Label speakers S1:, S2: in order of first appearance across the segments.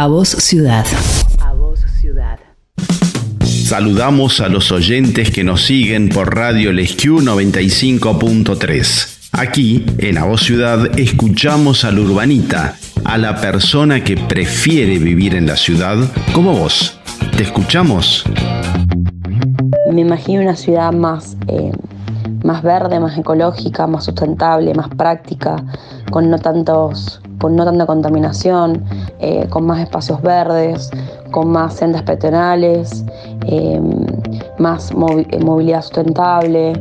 S1: A Voz Ciudad. A Voz Ciudad.
S2: Saludamos a los oyentes que nos siguen por Radio Lesquiu 95.3. Aquí, en A Voz Ciudad, escuchamos al urbanita, a la persona que prefiere vivir en la ciudad como vos. ¿Te escuchamos?
S3: Me imagino una ciudad más, eh, más verde, más ecológica, más sustentable, más práctica, con no, tantos, con no tanta contaminación, eh, con más espacios verdes, con más sendas peatonales, eh, más movilidad sustentable,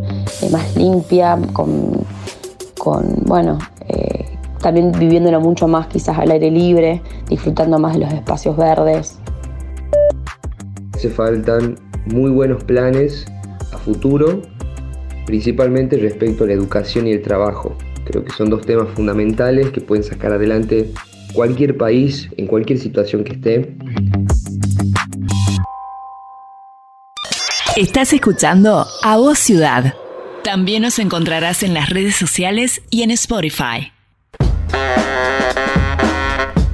S3: más limpia, con con, bueno, eh, también viviéndolo mucho más quizás al aire libre, disfrutando más de los espacios verdes.
S4: Hace faltan muy buenos planes a futuro, principalmente respecto a la educación y el trabajo. Creo que son dos temas fundamentales que pueden sacar adelante cualquier país en cualquier situación que esté.
S1: Estás escuchando A Voz Ciudad. También nos encontrarás en las redes sociales y en Spotify.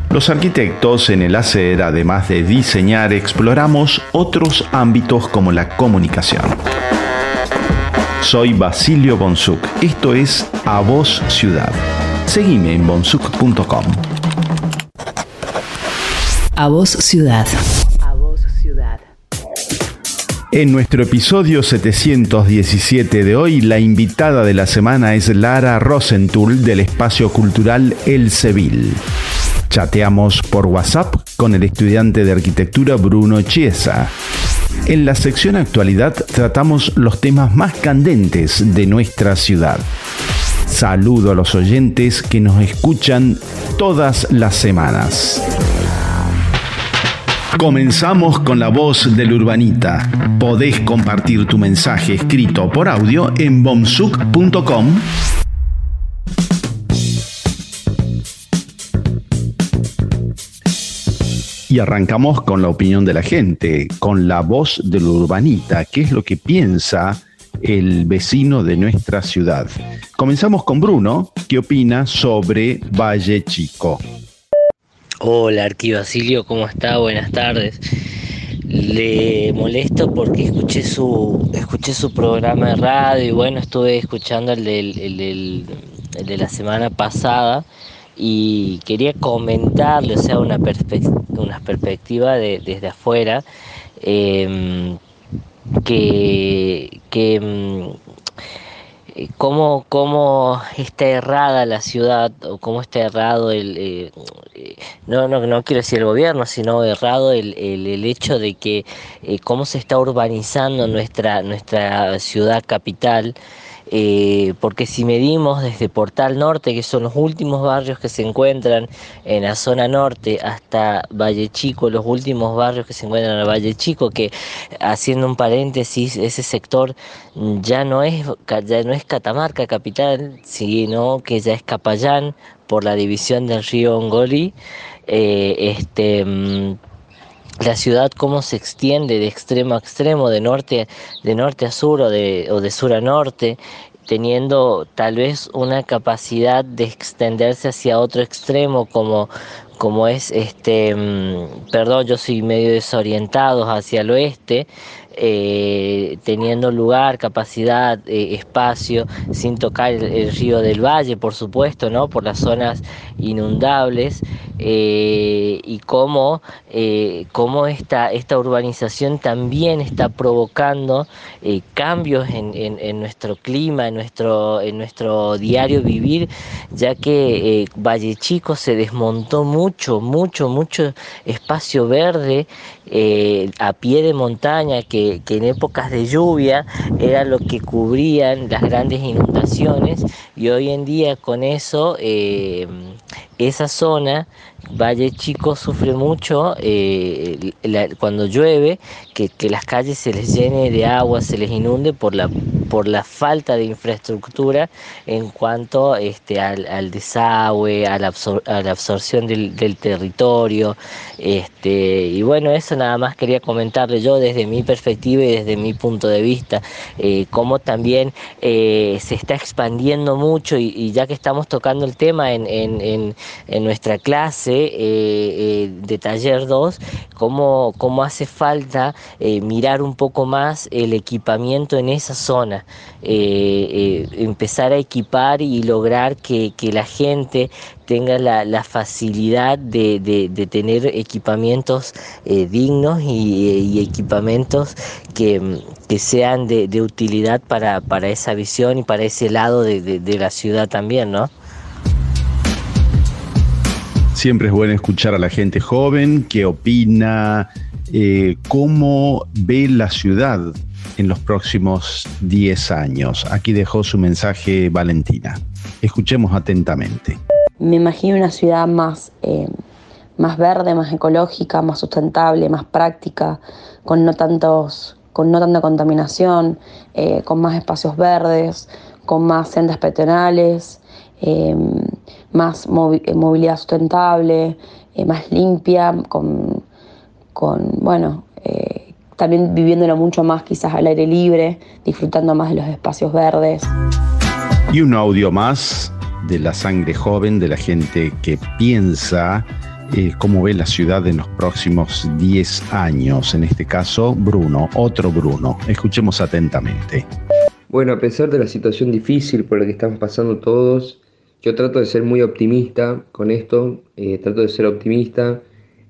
S2: Los arquitectos en el hacer, además de diseñar, exploramos otros ámbitos como la comunicación. Soy Basilio Bonsuk. Esto es A Voz Ciudad. Seguime en bonsuk.com.
S1: A Voz Ciudad.
S2: En nuestro episodio 717 de hoy, la invitada de la semana es Lara Rosenthal del espacio cultural El Seville. Chateamos por WhatsApp con el estudiante de arquitectura Bruno Chiesa. En la sección actualidad tratamos los temas más candentes de nuestra ciudad. Saludo a los oyentes que nos escuchan todas las semanas. Comenzamos con la voz del urbanita. Podés compartir tu mensaje escrito por audio en bomsuk.com Y arrancamos con la opinión de la gente, con la voz del urbanita, qué es lo que piensa el vecino de nuestra ciudad. Comenzamos con Bruno, que opina sobre Valle Chico.
S5: Hola Arquivasilio, ¿cómo está? Buenas tardes. Le molesto porque escuché su, escuché su programa de radio y bueno, estuve escuchando el, del, de la semana pasada y quería comentarle, o sea, una, una perspectiva de, desde afuera, em, que, que em, eh, cómo, cómo está errada la ciudad o cómo está errado el, eh, eh, no, no, no quiero decir el gobierno, sino errado el, el, hecho de que cómo se está urbanizando nuestra, nuestra ciudad capital eh, porque si medimos desde Portal Norte, que son los últimos barrios que se encuentran en la zona norte, hasta Valle Chico, los últimos barrios que se encuentran en Valle Chico, que haciendo un paréntesis, ese sector ya no es, ya no es Catamarca capital, sino que ya es Capayán por la división del río Ongoli. Eh, este mm, la ciudad cómo se extiende de extremo a extremo, de norte, de norte a sur o de, o de sur a norte, teniendo tal vez una capacidad de extenderse hacia otro extremo como, como es este, mm, perdón, yo soy medio desorientado hacia el oeste, eh, teniendo lugar, capacidad, eh, espacio, sin tocar el, río del Valle, por supuesto, ¿no? por las zonas inundables, eh, y cómo, cómo esta, esta, urbanización también está provocando cambios en, en, nuestro clima, en nuestro, en nuestro diario vivir, ya que Valle Chico se desmontó mucho, mucho, mucho espacio verde a pie de montaña que que, en épocas de lluvia era lo que cubrían las grandes inundaciones y hoy en día con eso eh, esa zona Valle Chico sufre mucho eh, cuando llueve, que, las calles se les llene de agua, se les inunde por la, por la falta de infraestructura en cuanto este, al, desagüe, a la, absorción del, territorio. Este, y bueno, eso nada más quería comentarle yo desde mi perspectiva y desde mi punto de vista, eh, cómo también eh, se está expandiendo mucho y, ya que estamos tocando el tema en, nuestra clase eh, de taller 2, cómo, cómo hace falta mirar un poco más el equipamiento en esa zona, eh, eh, empezar a equipar y lograr que, la gente tenga la, facilidad de, tener equipamientos eh, dignos y, equipamientos que, sean de, utilidad para, para, esa visión y para ese lado de, la ciudad también, ¿no?
S2: Siempre es bueno escuchar a la gente joven, qué opina, cómo ve la ciudad en los próximos 10 años. Aquí dejó su mensaje Valentina. Escuchemos atentamente.
S3: Me imagino una ciudad más, eh, más verde, más ecológica, más sustentable, más práctica, con no, tantos, con no tanta contaminación, eh, con más espacios verdes, con más sendas peatonales, eh, más movilidad sustentable, más limpia, con, con bueno, también viviéndolo mucho más quizás al aire libre, disfrutando más de los espacios verdes.
S2: Y un audio más de la sangre joven, de la gente que piensa eh, cómo ve la ciudad en los próximos 10 años. En este caso, Bruno, otro Bruno. Escuchemos atentamente.
S4: Bueno, a pesar de la situación difícil por la que estamos pasando todos, yo trato de ser muy optimista con esto, eh, trato de ser optimista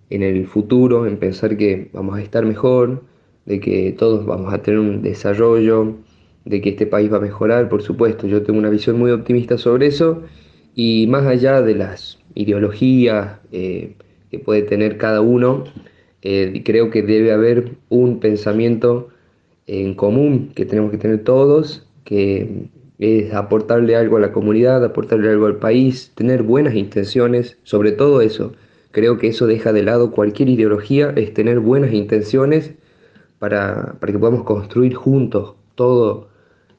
S4: en el futuro, en pensar que vamos a estar mejor, de que todos vamos a tener un desarrollo, de que este país va a mejorar, por supuesto, yo tengo una visión muy optimista sobre eso y más allá de las ideologías eh, que puede tener cada uno, eh, creo que debe haber un pensamiento en común que tenemos que tener todos, que es aportarle algo a la comunidad, aportarle algo al país, tener buenas intenciones, sobre todo eso. Creo que eso deja de lado cualquier ideología, es tener buenas intenciones para, que podamos construir juntos todo,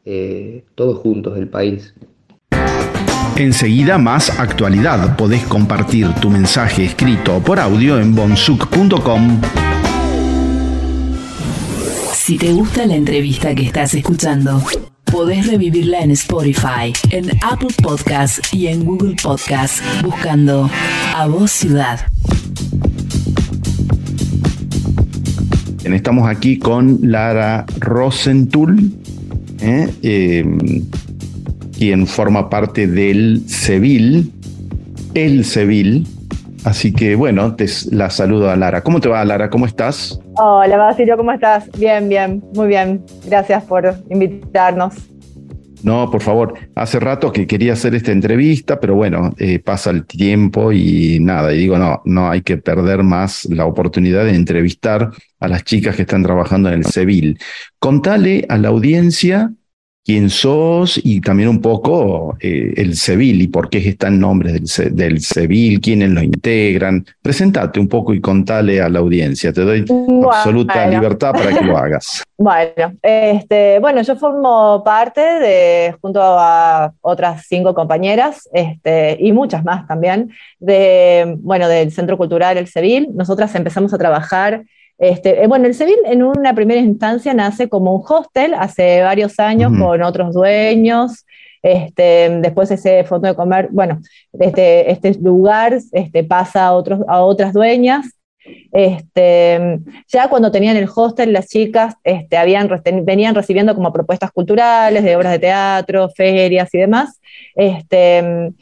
S4: eh, todos juntos el país.
S2: Enseguida más actualidad. Podés compartir tu mensaje escrito por audio en bonsuc.com.
S1: Si te gusta la entrevista que estás escuchando, podés revivirla en Spotify, en Apple Podcasts y en Google Podcasts buscando A Voz Ciudad.
S2: Estamos aquí con Lara Rosentul, ¿eh? em, quien forma parte del CEVIL, el CEVIL. Así que bueno, te la saludo a Lara. ¿Cómo te va, Lara? ¿Cómo estás?
S6: Hola, Basilio, ¿cómo estás? Bien, bien, muy bien. Gracias por invitarnos.
S2: No, por favor, hace rato que quería hacer esta entrevista, pero bueno, eh, pasa el tiempo y nada, y digo, no, no hay que perder más la oportunidad de entrevistar a las chicas que están trabajando en el CEVIL. Contale a la audiencia quién sos y también un poco eh, el CEVIL y por qué están nombres del, del CEVIL, quiénes lo integran. Presentate un poco y contale a la audiencia. Te doy absoluta libertad para que lo hagas.
S6: Bueno, este, bueno, yo formo parte de, junto a otras cinco compañeras este, y muchas más también, de, bueno, del Centro Cultural El CEVIL. Nosotras empezamos a trabajar este, eh, bueno, el Seville en una primera instancia nace como un hostel hace varios años con otros dueños. Este, después ese fondo de comer, bueno, este, este lugar este, pasa a, otros, a otras dueñas. Este, ya cuando tenían el hostel, las chicas este, habían, venían recibiendo como propuestas culturales de obras de teatro, ferias y demás. Este,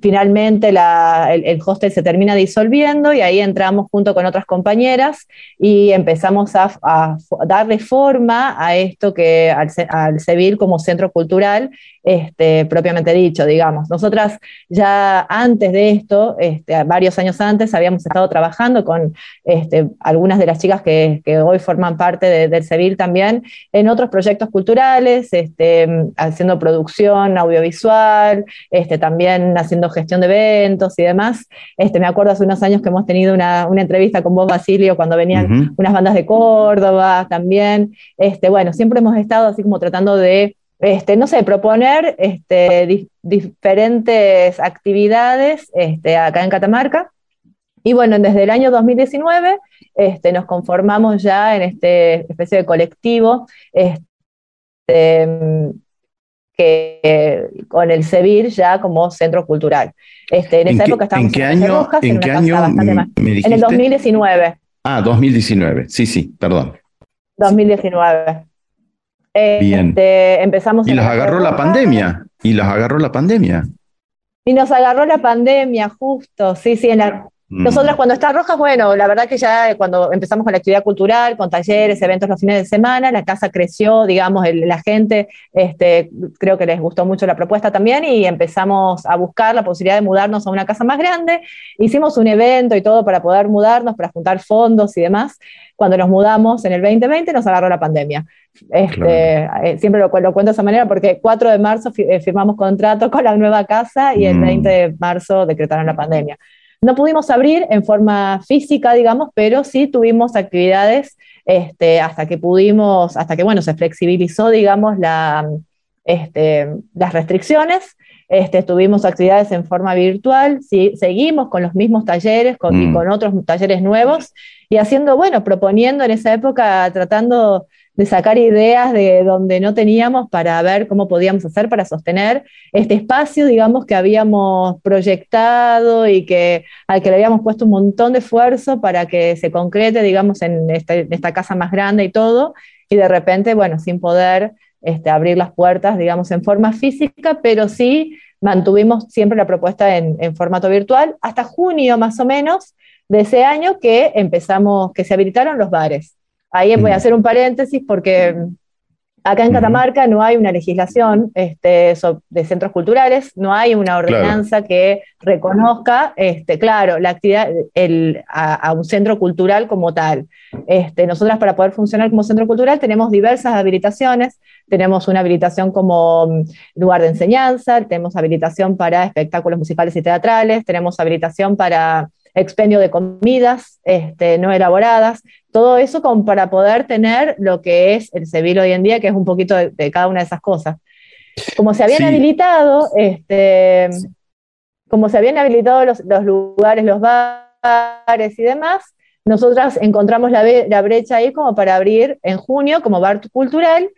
S6: finalmente el, hostel se termina disolviendo y ahí entramos junto con otras compañeras y empezamos a, darle forma a esto que al, al como centro cultural este, propiamente dicho, digamos. Nosotras ya antes de esto, este, varios años antes, habíamos estado trabajando con este, algunas de las chicas que, hoy forman parte del CEVIL también en otros proyectos culturales, haciendo producción audiovisual, también haciendo gestión de eventos y demás. me acuerdo hace unos años que hemos tenido una, entrevista con vos, Basilio, cuando venían unas bandas de Córdoba también. bueno, siempre hemos estado así como tratando de este, no sé, proponer este, diferentes actividades este, acá en Catamarca. Y bueno, desde el año 2019 este, nos conformamos ya en este especie de colectivo este, que, con el CEBIR ya como centro cultural.
S2: Este, en, esa época estábamos
S6: ¿En qué año? ¿En, qué año En el 2019.
S2: Ah, 2019, sí, sí, perdón.
S6: 2019.
S2: Bien.
S6: Este, empezamos
S2: y las agarró la pandemia. Y las agarró la pandemia.
S6: Y nos agarró la pandemia, justo. Sí, sí, en la. Nosotras cuando está Rojas, bueno, la verdad que ya cuando empezamos con la actividad cultural, con talleres, eventos los fines de semana, la casa creció, digamos, la gente, este, creo que les gustó mucho la propuesta también y empezamos a buscar la posibilidad de mudarnos a una casa más grande. Hicimos un evento y todo para poder mudarnos, para juntar fondos y demás. Cuando nos mudamos en el 2020 nos agarró la pandemia. Este, eh, siempre lo, lo, cuento de esa manera porque 4 de marzo eh, firmamos contrato con la nueva casa y el 20 mm. de marzo decretaron la pandemia. No pudimos abrir en forma física, digamos, pero sí tuvimos actividades este, hasta que pudimos, hasta que, bueno, se flexibilizó, digamos, la, este, las restricciones. Este, tuvimos actividades en forma virtual, sí, seguimos con los mismos talleres con, y mm. con otros talleres nuevos y haciendo, bueno, proponiendo en esa época, tratando de sacar ideas de donde no teníamos para ver cómo podíamos hacer para sostener este espacio, digamos, que habíamos proyectado y que, al que le habíamos puesto un montón de esfuerzo para que se concrete, digamos, en, este, esta casa más grande y todo, y de repente, bueno, sin poder este, abrir las puertas, digamos, en forma física, pero sí mantuvimos siempre la propuesta en, en formato virtual hasta junio más o menos de ese año que empezamos, que se habilitaron los bares. Ahí voy a mm. hacer un paréntesis porque acá en Catamarca no hay una legislación este, de centros culturales, no hay una ordenanza que reconozca, este, claro, la actividad a, un centro cultural como tal. Este, nosotras para poder funcionar como centro cultural tenemos diversas habilitaciones, tenemos una habilitación como mm, lugar de enseñanza, tenemos habilitación para espectáculos musicales y teatrales, tenemos habilitación para expendio de comidas este, no elaboradas, todo eso como para poder tener lo que es el civil hoy en día, que es un poquito de, cada una de esas cosas. Como se habían habilitado, este, como se habían habilitado los, lugares, los bares y demás, nosotras encontramos la, la brecha ahí como para abrir en junio como bar cultural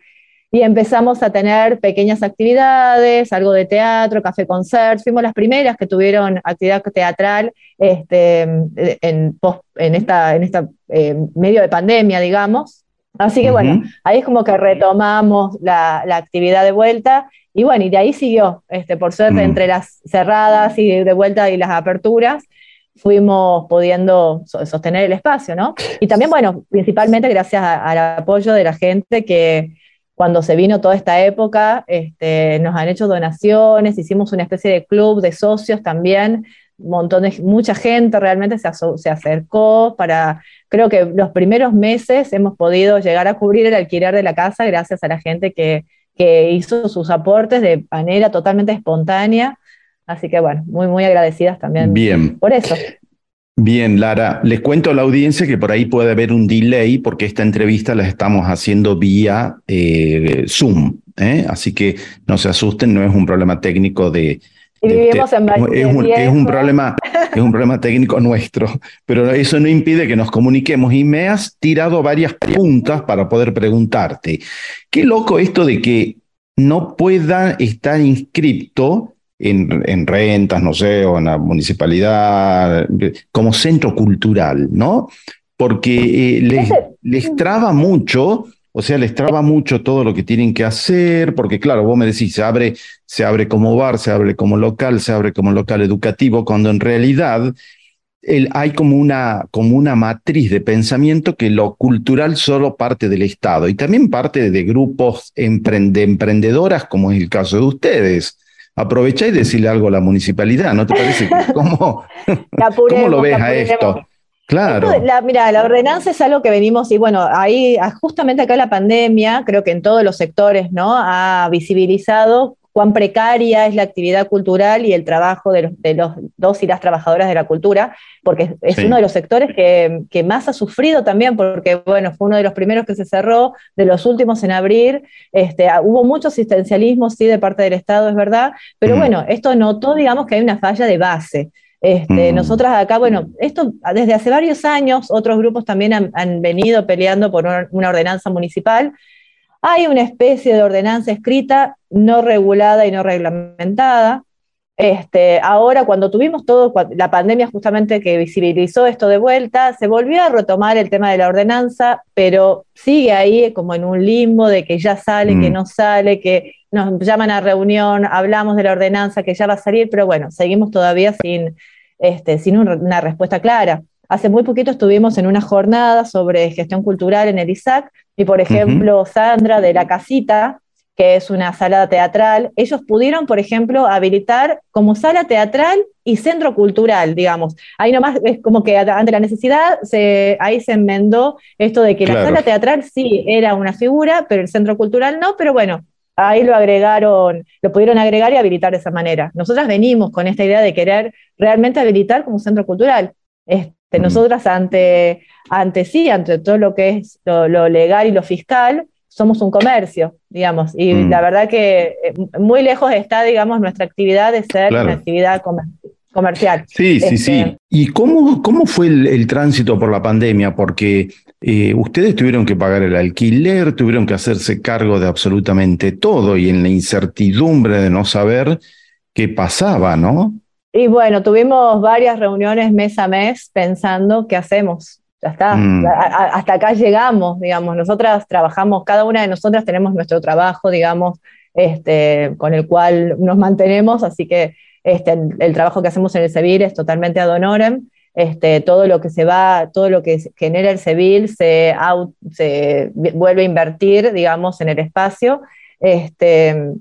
S6: y empezamos a tener pequeñas actividades, algo de teatro, café concert, fuimos las primeras que tuvieron actividad teatral este, en, en esta, en esta eh, medio de pandemia, digamos. Así que bueno, ahí es como que retomamos la, la, actividad de vuelta y bueno, y de ahí siguió, este, por suerte, mm. entre las cerradas y de vuelta y las aperturas, fuimos pudiendo sostener el espacio, ¿no? Y también, bueno, principalmente gracias al apoyo de la gente que, cuando se vino toda esta época, este, nos han hecho donaciones, hicimos una especie de club de socios también, montones, mucha gente realmente se, se, acercó para, creo que los primeros meses hemos podido llegar a cubrir el alquiler de la casa gracias a la gente que, que hizo sus aportes de manera totalmente espontánea. Así que bueno, muy, muy agradecidas también
S2: Bien.
S6: por eso.
S2: Bien, Lara, les cuento a la audiencia que por ahí puede haber un delay porque esta entrevista la estamos haciendo vía eh, Zoom, ¿eh? así que no se asusten, no es un problema técnico de...
S6: vivimos en
S2: es, un, es, un, problema, es un problema técnico nuestro, pero eso no impide que nos comuniquemos y me has tirado varias preguntas para poder preguntarte. Qué loco esto de que no pueda estar inscripto en, rentas, no sé, o en la municipalidad, como centro cultural, ¿no? Porque eh, les, traba mucho, o sea, les traba mucho todo lo que tienen que hacer, porque claro, vos me decís, se abre, se abre como bar, se abre como local, se abre como local educativo, cuando en realidad el, hay como una, como una matriz de pensamiento que lo cultural solo parte del Estado y también parte de grupos de emprendedoras, como es el caso de ustedes aprovechá y decirle algo a la municipalidad, ¿no te parece? ¿Cómo, ¿cómo lo ves a esto? Claro.
S6: la, mira, la ordenanza es algo que venimos, y bueno, ahí justamente acá la pandemia, creo que en todos los sectores, ¿no? Ha visibilizado cuán precaria es la actividad cultural y el trabajo de los, dos y las trabajadoras de la cultura, porque es uno de los sectores que, más ha sufrido también, porque bueno, fue uno de los primeros que se cerró, de los últimos en abrir, este, ah, hubo mucho asistencialismo, sí, de parte del Estado, es verdad, pero mm. bueno, esto notó, digamos, que hay una falla de base. Este, mm. Nosotras acá, bueno, esto desde hace varios años, otros grupos también han, venido peleando por una ordenanza municipal, hay una especie de ordenanza escrita no regulada y no reglamentada. Este, ahora, cuando tuvimos todo, la pandemia justamente que visibilizó esto de vuelta, se volvió a retomar el tema de la ordenanza, pero sigue ahí como en un limbo de que ya sale, que mm. no sale, que nos llaman a reunión, hablamos de la ordenanza que ya va a salir, pero bueno, seguimos todavía sin, este, sin una respuesta clara. Hace muy poquito estuvimos en una jornada sobre gestión cultural en el ISAC y, por ejemplo, Sandra de La Casita, que es una sala teatral, ellos pudieron, por ejemplo, habilitar como sala teatral y centro cultural, digamos. Ahí nomás es como que ante la necesidad, se, ahí se enmendó esto de que la sala teatral sí era una figura, pero el centro cultural no, pero bueno, ahí lo agregaron, lo pudieron agregar y habilitar de esa manera. Nosotras venimos con esta idea de querer realmente habilitar como centro cultural. Nosotras ante, ante sí, ante todo lo que es lo, legal y lo fiscal, somos un comercio, digamos, y mm. la verdad que eh, muy lejos está, digamos, nuestra actividad de ser una actividad comercial.
S2: Sí, sí, sí. Este, ¿Y cómo, cómo fue el, tránsito por la pandemia? Porque eh, ustedes tuvieron que pagar el alquiler, tuvieron que hacerse cargo de absolutamente todo y en la incertidumbre de no saber qué pasaba, ¿no?
S6: Y bueno, tuvimos varias reuniones mes a mes pensando qué hacemos. Ya está, mm. hasta acá llegamos, digamos. Nosotras trabajamos, cada una de nosotras tenemos nuestro trabajo, digamos, este, con el cual nos mantenemos, así que este, el, trabajo que hacemos en el CEBIL es totalmente ad honorem. Este, todo lo que se va, todo lo que genera el CEBIL se, se vuelve a invertir, digamos, en el espacio. Este,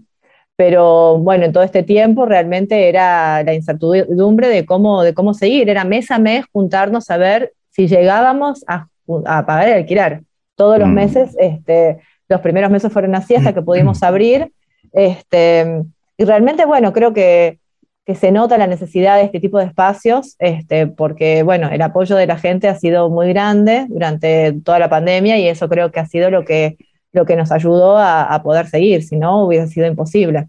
S6: pero bueno, en todo este tiempo realmente era la incertidumbre de cómo, de cómo seguir, era mes a mes juntarnos a ver si llegábamos a, pagar el alquiler. Todos los mm. meses, este, los primeros meses fueron así hasta que pudimos abrir. Este, y realmente, bueno, creo que, que, se nota la necesidad de este tipo de espacios, este, porque, bueno, el apoyo de la gente ha sido muy grande durante toda la pandemia y eso creo que ha sido lo que lo que nos ayudó a, poder seguir, si no hubiera sido imposible.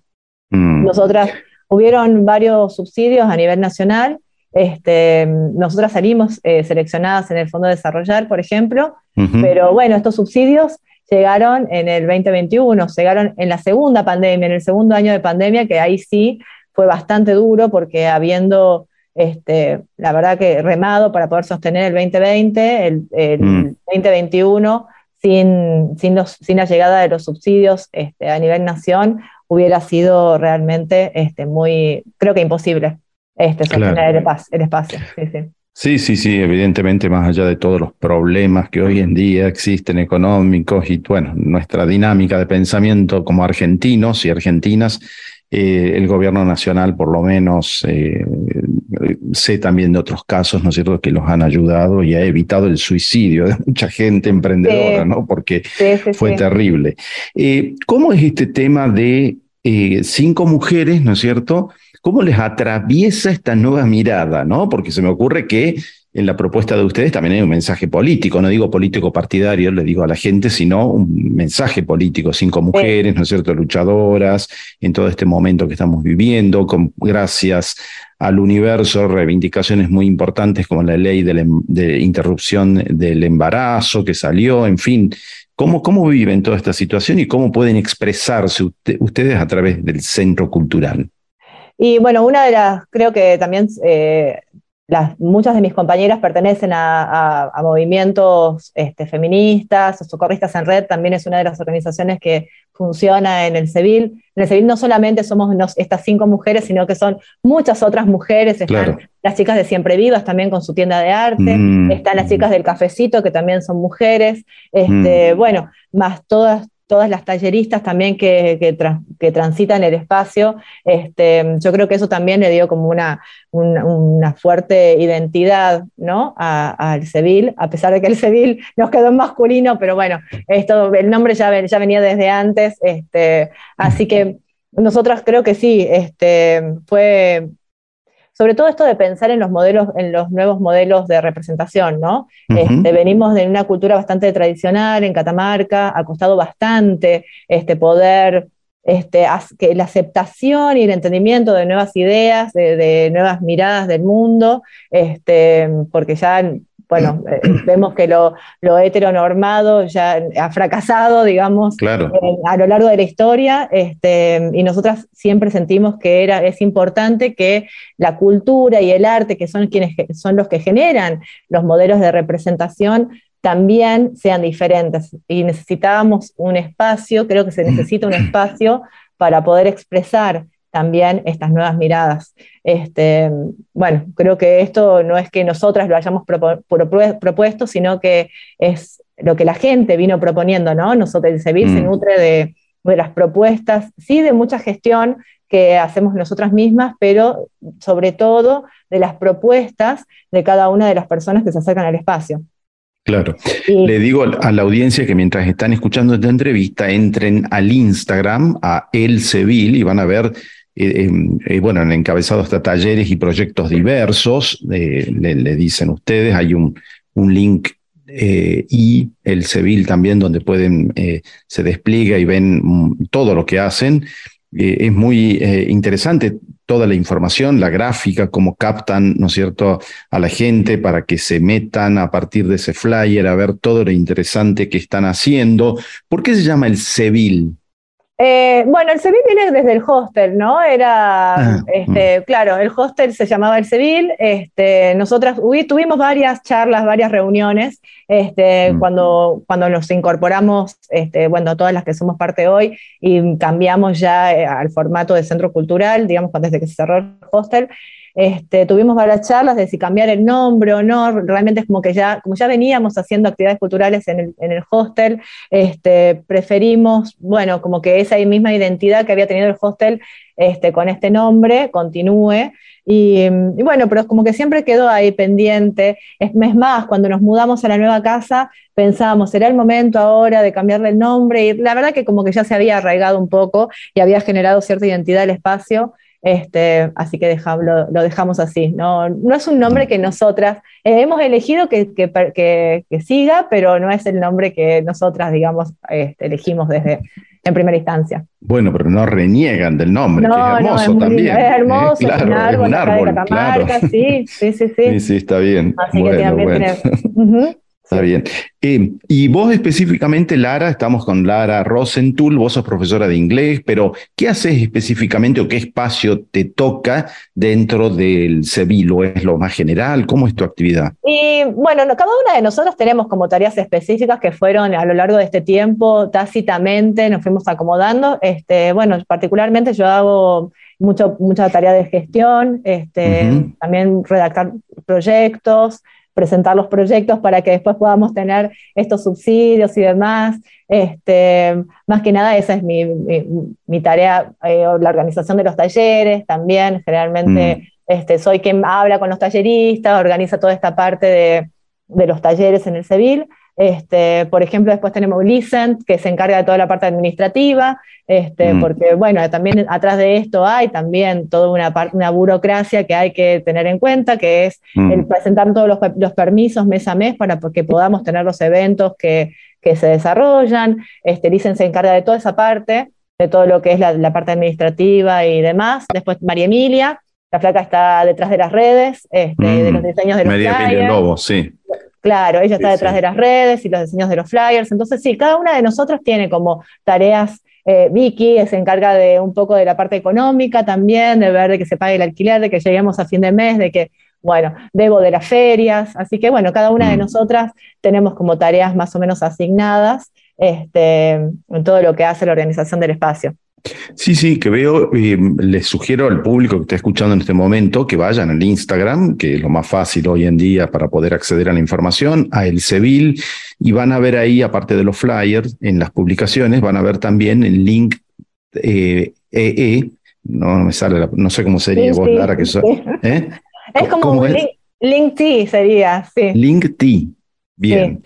S6: Mm. Nosotras, hubieron varios subsidios a nivel nacional, este, nosotras salimos eh, seleccionadas en el Fondo de Desarrollar, por ejemplo, pero bueno, estos subsidios llegaron en el 2021, llegaron en la segunda pandemia, en el segundo año de pandemia, que ahí sí fue bastante duro porque habiendo, este, la verdad que remado para poder sostener el 2020, el, 2021 mm sin, sin, sin la llegada de los subsidios este, a nivel nación, hubiera sido realmente este, muy, creo que imposible este, sostener el, el, espacio. Sí, sí.
S2: Sí, sí, sí, evidentemente más allá de todos los problemas que hoy en día existen económicos y bueno, nuestra dinámica de pensamiento como argentinos y argentinas, eh, el gobierno nacional por lo menos eh, sé también de otros casos, ¿no es cierto?, que los han ayudado y ha evitado el suicidio de mucha gente emprendedora, ¿no? Porque fue terrible. Eh, ¿Cómo es este tema de cinco mujeres, ¿no es cierto? ¿Cómo les atraviesa esta nueva mirada, ¿no? Porque se me ocurre que en la propuesta de ustedes también hay un mensaje político, no digo político partidario, le digo a la gente, sino un mensaje político, cinco mujeres, ¿no es cierto?, luchadoras en todo este momento que estamos viviendo, con, gracias al universo, reivindicaciones muy importantes como la ley de, em, interrupción del embarazo que salió, en fin. ¿Cómo, ¿Cómo viven toda esta situación y cómo pueden expresarse ustedes a través del centro cultural?
S6: Y bueno, una de las, creo que también eh, muchas de mis compañeras pertenecen a, movimientos este, feministas, socorristas en red, también es una de las organizaciones que funciona en el CEVIL. En el CEVIL no solamente somos estas cinco mujeres, sino que son muchas otras mujeres, están las chicas de Siempre Vivas también con su tienda de arte, mm. están las chicas del cafecito que también son mujeres, este, mm. bueno, más todas todas las talleristas también que, que, transitan el espacio, este, yo creo que eso también le dio como una, una, fuerte identidad ¿no? al Civil, a pesar de que el Civil nos quedó masculino, pero bueno, esto, el nombre ya, ya venía desde antes, este, así que nosotras creo que sí, este, fue sobre todo esto de pensar en los modelos, en los nuevos modelos de representación, ¿no? Este, venimos de una cultura bastante tradicional en Catamarca, ha costado bastante este, poder este, que la aceptación y el entendimiento de nuevas ideas, de, nuevas miradas del mundo, este, porque ya bueno, eh, vemos que lo, heteronormado ya ha fracasado, digamos, a lo largo de la historia, este, y nosotras siempre sentimos que era, es importante que la cultura y el arte, que son quienes son los que generan los modelos de representación, también sean diferentes. Y necesitábamos un espacio, creo que se necesita un espacio para poder expresar también estas nuevas miradas. Este, bueno, creo que esto no es que nosotras lo hayamos propuesto, sino que es lo que la gente vino proponiendo, ¿no? Nosotros, el CEBIL se mm. nutre de, las propuestas, sí de mucha gestión que hacemos nosotras mismas, pero sobre todo de las propuestas de cada una de las personas que se acercan al espacio.
S2: Claro. Le digo a la audiencia que mientras están escuchando esta entrevista, entren al Instagram, a El Civil, y van a ver eh, eh, bueno, en encabezado hasta talleres y proyectos diversos, eh, le, dicen ustedes, hay un, un link y el Civil también donde pueden, se despliega y ven mm, todo lo que hacen. es muy interesante toda la información, la gráfica, cómo captan, ¿no es cierto?, a la gente para que se metan a partir de ese flyer a ver todo lo interesante que están haciendo. ¿Por qué se llama el Civil?
S6: Eh, bueno, el Seville viene desde el hostel, ¿no? Era, ah, este, mm. claro, el hostel se llamaba el Seville. Este, nosotras tuvimos varias charlas, varias reuniones, este, mm. cuando, cuando nos incorporamos, este, bueno, todas las que somos parte hoy, y cambiamos ya eh, al formato de centro cultural, digamos, desde que se cerró el hostel. Este, tuvimos varias charlas de si cambiar el nombre o no, realmente es como que ya, como ya veníamos haciendo actividades culturales en el, hostel, este, preferimos, bueno, como que esa misma identidad que había tenido el hostel este, con este nombre continúe. Y, bueno, pero como que siempre quedó ahí pendiente. Es, es, más, cuando nos mudamos a la nueva casa, pensábamos, será el momento ahora de cambiarle el nombre. Y la verdad que como que ya se había arraigado un poco y había generado cierta identidad el espacio. Este, así que lo, dejamos así. No, no es un nombre que nosotras eh, hemos elegido que, que, siga, pero no es el nombre que nosotras, digamos, este, elegimos desde en primera instancia.
S2: Bueno, pero no reniegan del nombre, que es hermoso también.
S6: Es ¿eh? hermoso, es un árbol, un árbol claro. sí, sí, sí, sí.
S2: Sí, está bien. Así que también tiene... Está bien. Eh, y vos específicamente, Lara, estamos con Lara Rosentul, vos sos profesora de inglés, pero ¿qué haces específicamente o qué espacio te toca dentro del CEBIL o es lo más general? ¿Cómo es tu actividad?
S6: Y bueno, cada una de nosotros tenemos como tareas específicas que fueron a lo largo de este tiempo tácitamente, nos fuimos acomodando. Este, bueno, particularmente yo hago mucho, mucha tarea de gestión, este, también redactar proyectos presentar los proyectos para que después podamos tener estos subsidios y demás. Este, más que nada esa es mi, mi, tarea, eh, la organización de los talleres también, generalmente mm. este, soy quien habla con los talleristas, organiza toda esta parte de, de los talleres en el CEVIL. Este, por ejemplo, después tenemos Listen, que se encarga de toda la parte administrativa, este, mm. porque, bueno, también atrás de esto hay también toda una, una burocracia que hay que tener en cuenta, que es mm. el presentar todos los, permisos mes a mes para que podamos tener los eventos que, que se desarrollan. Este, se encarga de toda esa parte, de todo lo que es la, parte administrativa y demás. Después María Emilia, la flaca está detrás de las redes, este, de los mm. diseños de los María Emilia Lobo, sí. Claro, ella está detrás de las redes y los diseños de los flyers. Entonces, sí, cada una de nosotros tiene como tareas. Eh, Vicky se encarga de un poco de la parte económica también, de ver de que se pague el alquiler, de que lleguemos a fin de mes, de que, bueno, debo de las ferias. Así que, bueno, cada una de mm. nosotras tenemos como tareas más o menos asignadas este, en todo lo que hace la organización del espacio.
S2: Sí, sí, que veo, eh, les sugiero al público que está escuchando en este momento que vayan al Instagram, que es lo más fácil hoy en día para poder acceder a la información, a El Civil, y van a ver ahí, aparte de los flyers, en las publicaciones, van a ver también el link EE, eh, e, no, me sale, no sé cómo sería vos, Lara, que
S6: ¿eh? Es como un link, T sería, sí.
S2: Link T, bien.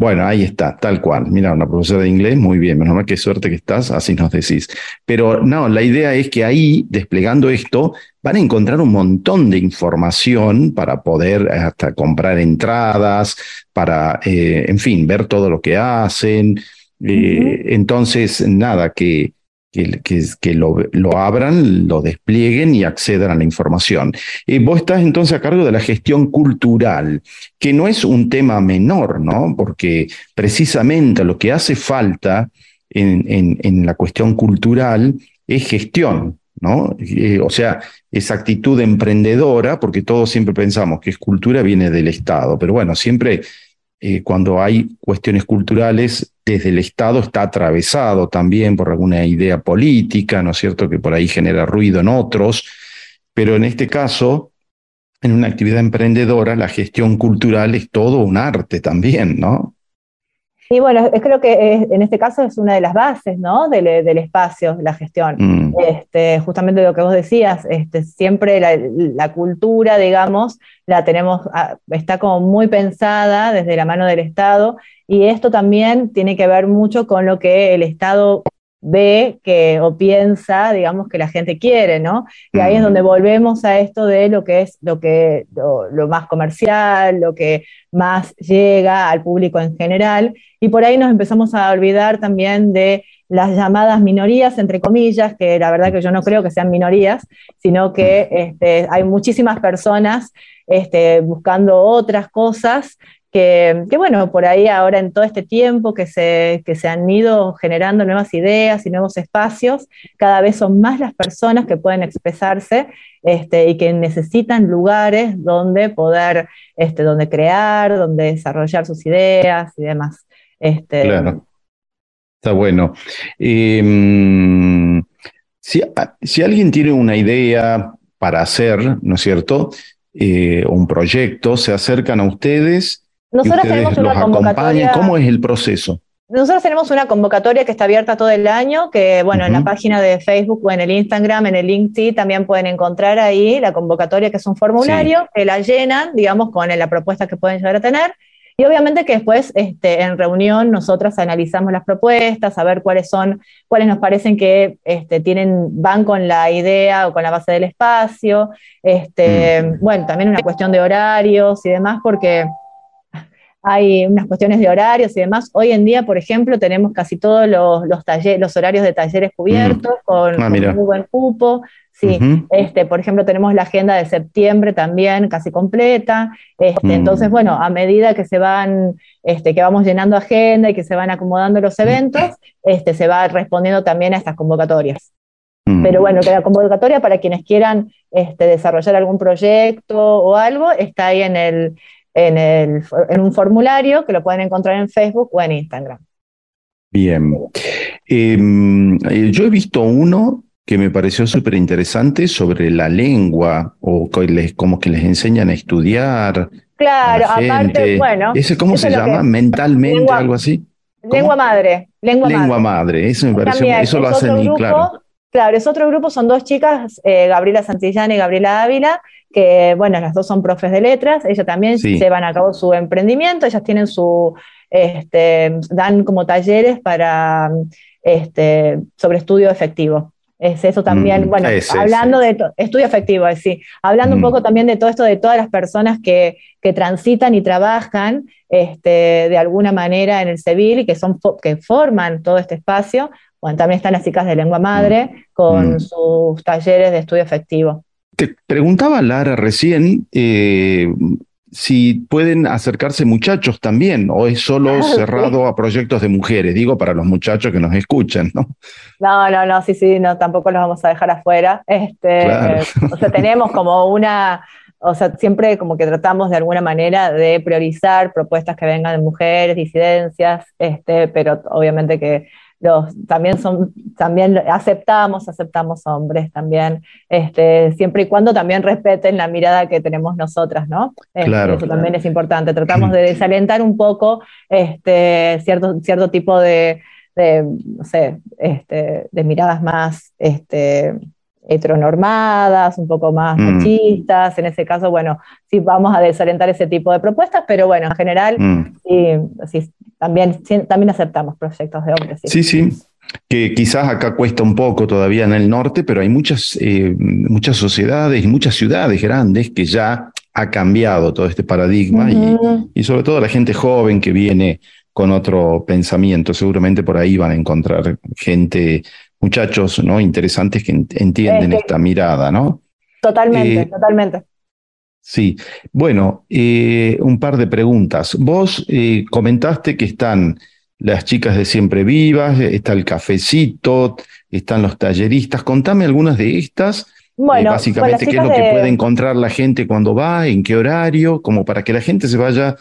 S2: Bueno, ahí está, tal cual. Mira, una profesora de inglés, muy bien, menos mal qué suerte que estás, así nos decís. Pero no, la idea es que ahí, desplegando esto, van a encontrar un montón de información para poder hasta comprar entradas, para, eh, en fin, ver todo lo que hacen. Eh, entonces, nada, que que, lo, abran, lo desplieguen y accedan a la información. Eh, vos estás entonces a cargo de la gestión cultural, que no es un tema menor, ¿no? Porque precisamente lo que hace falta en, en, la cuestión cultural es gestión, ¿no? Eh, o sea, esa actitud emprendedora, porque todos siempre pensamos que es cultura viene del Estado, pero bueno, siempre eh, cuando hay cuestiones culturales desde el Estado está atravesado también por alguna idea política, ¿no es cierto?, que por ahí genera ruido en otros, pero en este caso, en una actividad emprendedora, la gestión cultural es todo un arte también, ¿no?
S6: Y bueno, creo que en este caso es una de las bases ¿no? del, espacio, la gestión. Mm. Este, justamente lo que vos decías, este, siempre la, cultura, digamos, la tenemos, ah, está como muy pensada desde la mano del Estado y esto también tiene que ver mucho con lo que el Estado ve que o piensa, digamos, que la gente quiere, ¿no? Y ahí es donde volvemos a esto de lo que es lo que lo, más comercial, lo que más llega al público en general, y por ahí nos empezamos a olvidar también de las llamadas minorías, entre comillas, que la verdad que yo no creo que sean minorías, sino que este, hay muchísimas personas este, buscando otras cosas que, bueno, por ahí ahora en todo este tiempo que se, que se han ido generando nuevas ideas y nuevos espacios, cada vez son más las personas que pueden expresarse este, y que necesitan lugares donde poder, este, donde crear, donde desarrollar sus ideas y demás. Este,
S2: claro. Está bueno. Em, si, si, alguien tiene una idea para hacer, ¿no es cierto? Eh, un proyecto, se acercan a ustedes nosotros tenemos una convocatoria. ¿Cómo es el proceso?
S6: Nosotros tenemos una convocatoria que está abierta todo el año, que bueno, en la página de Facebook o en el Instagram, en el LinkedIn, también pueden encontrar ahí la convocatoria, que es un formulario, que la llenan, digamos, con la propuesta que pueden llegar a tener. Y obviamente que después este, en reunión nosotros analizamos las propuestas, a ver cuáles son, cuáles nos parecen que este, tienen, van con la idea o con la base del espacio. Este, mm. Bueno, también una cuestión de horarios y demás, porque hay unas cuestiones de horarios y demás. Hoy en día, por ejemplo, tenemos casi todos los, los, los horarios de talleres cubiertos mm. con, ah, muy buen cupo. Sí, este, por ejemplo, tenemos la agenda de septiembre también casi completa. Este, mm. Entonces, bueno, a medida que se van, este, que vamos llenando agenda y que se van acomodando los eventos, este, se va respondiendo también a estas convocatorias. Mm. Pero bueno, que la convocatoria para quienes quieran este, desarrollar algún proyecto o algo está ahí en el, en, el, en un formulario que lo pueden encontrar en Facebook o en Instagram.
S2: Bien. Em, eh, yo he visto uno que me pareció súper interesante sobre la lengua o como que les enseñan a estudiar.
S6: Claro, aparte, bueno.
S2: ¿Ese cómo se llama? ¿Mentalmente? algo así?
S6: Lengua madre.
S2: Lengua, madre. madre. Eso me pareció, eso lo hacen y claro.
S6: Claro, es otro grupo, son dos chicas, eh, Gabriela Santillán y Gabriela Ávila, que, bueno, las dos son profes de letras, ellas también llevan a cabo su emprendimiento, ellas tienen su, este, dan como talleres para, este, sobre estudio efectivo. Es eso también, mm, bueno, hablando de estudio efectivo, sí, hablando un mm. poco también de todo esto de todas las personas que, que transitan y trabajan este, de alguna manera en el civil y que, son, que forman todo este espacio. Bueno, también están las chicas de lengua madre mm. con sus talleres de estudio efectivo.
S2: Te preguntaba Lara recién eh, si pueden acercarse muchachos también o es solo cerrado a proyectos de mujeres, digo para los muchachos que nos escuchan, ¿no?
S6: No, no, no, sí, sí, no, tampoco los vamos a dejar afuera. Este, o sea, tenemos como una, o sea, siempre como que tratamos de alguna manera de priorizar propuestas que vengan de mujeres, disidencias, este, pero obviamente que los, también son, también aceptamos, aceptamos hombres también, este, siempre y cuando también respeten la mirada que tenemos nosotras, ¿no? Este, claro, eso también es importante. Tratamos de desalentar un poco este, cierto, cierto tipo de, de no sé, este, de miradas más, este, heteronormadas, un poco más mm. machistas. En ese caso, bueno, sí vamos a desalentar ese tipo de propuestas, pero bueno, en general, mm. sí, también, también aceptamos proyectos de hombres.
S2: Sí, sí. Que quizás acá cuesta un poco todavía en el norte, pero hay muchas, eh, muchas sociedades y muchas ciudades grandes que ya ha cambiado todo este paradigma y, sobre todo la gente joven que viene con otro pensamiento. Seguramente por ahí van a encontrar gente, muchachos ¿no? interesantes que entienden esta mirada, ¿no?
S6: Totalmente, eh, totalmente.
S2: Sí, bueno, eh, un par de preguntas. Vos eh, comentaste que están las chicas de Siempre Vivas, está el cafecito, están los talleristas. Contame algunas de estas. Bueno, básicamente, ¿qué es lo que puede encontrar la gente cuando va? ¿En qué horario? Como para que la gente se vaya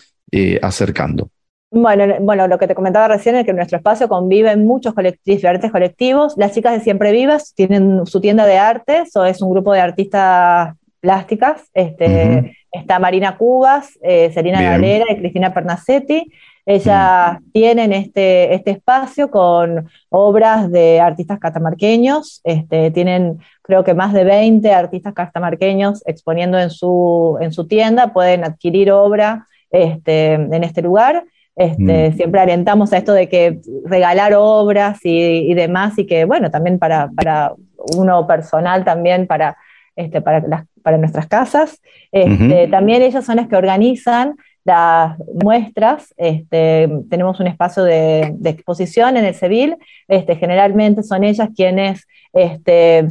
S2: acercando.
S6: Bueno, bueno, lo que te comentaba recién es que en nuestro espacio conviven muchos colectivos, diferentes colectivos. Las chicas de Siempre Vivas tienen su tienda de artes o es un grupo de artistas plásticas. Este, Está Marina Cubas, eh, Galera y Cristina Pernacetti. Ellas tienen este, este espacio con obras de artistas catamarqueños. Este, tienen creo que más de 20 artistas catamarqueños exponiendo en su, en su tienda. Pueden adquirir obra este, en este lugar. Este, mm. Siempre alentamos a esto de que regalar obras y, demás, y que, bueno, también para, para uno personal, también para, este, para, para nuestras casas. Este, también ellos son las que organizan las muestras. Este, tenemos un espacio de, de, exposición en el Seville. Este, generalmente son ellas quienes este,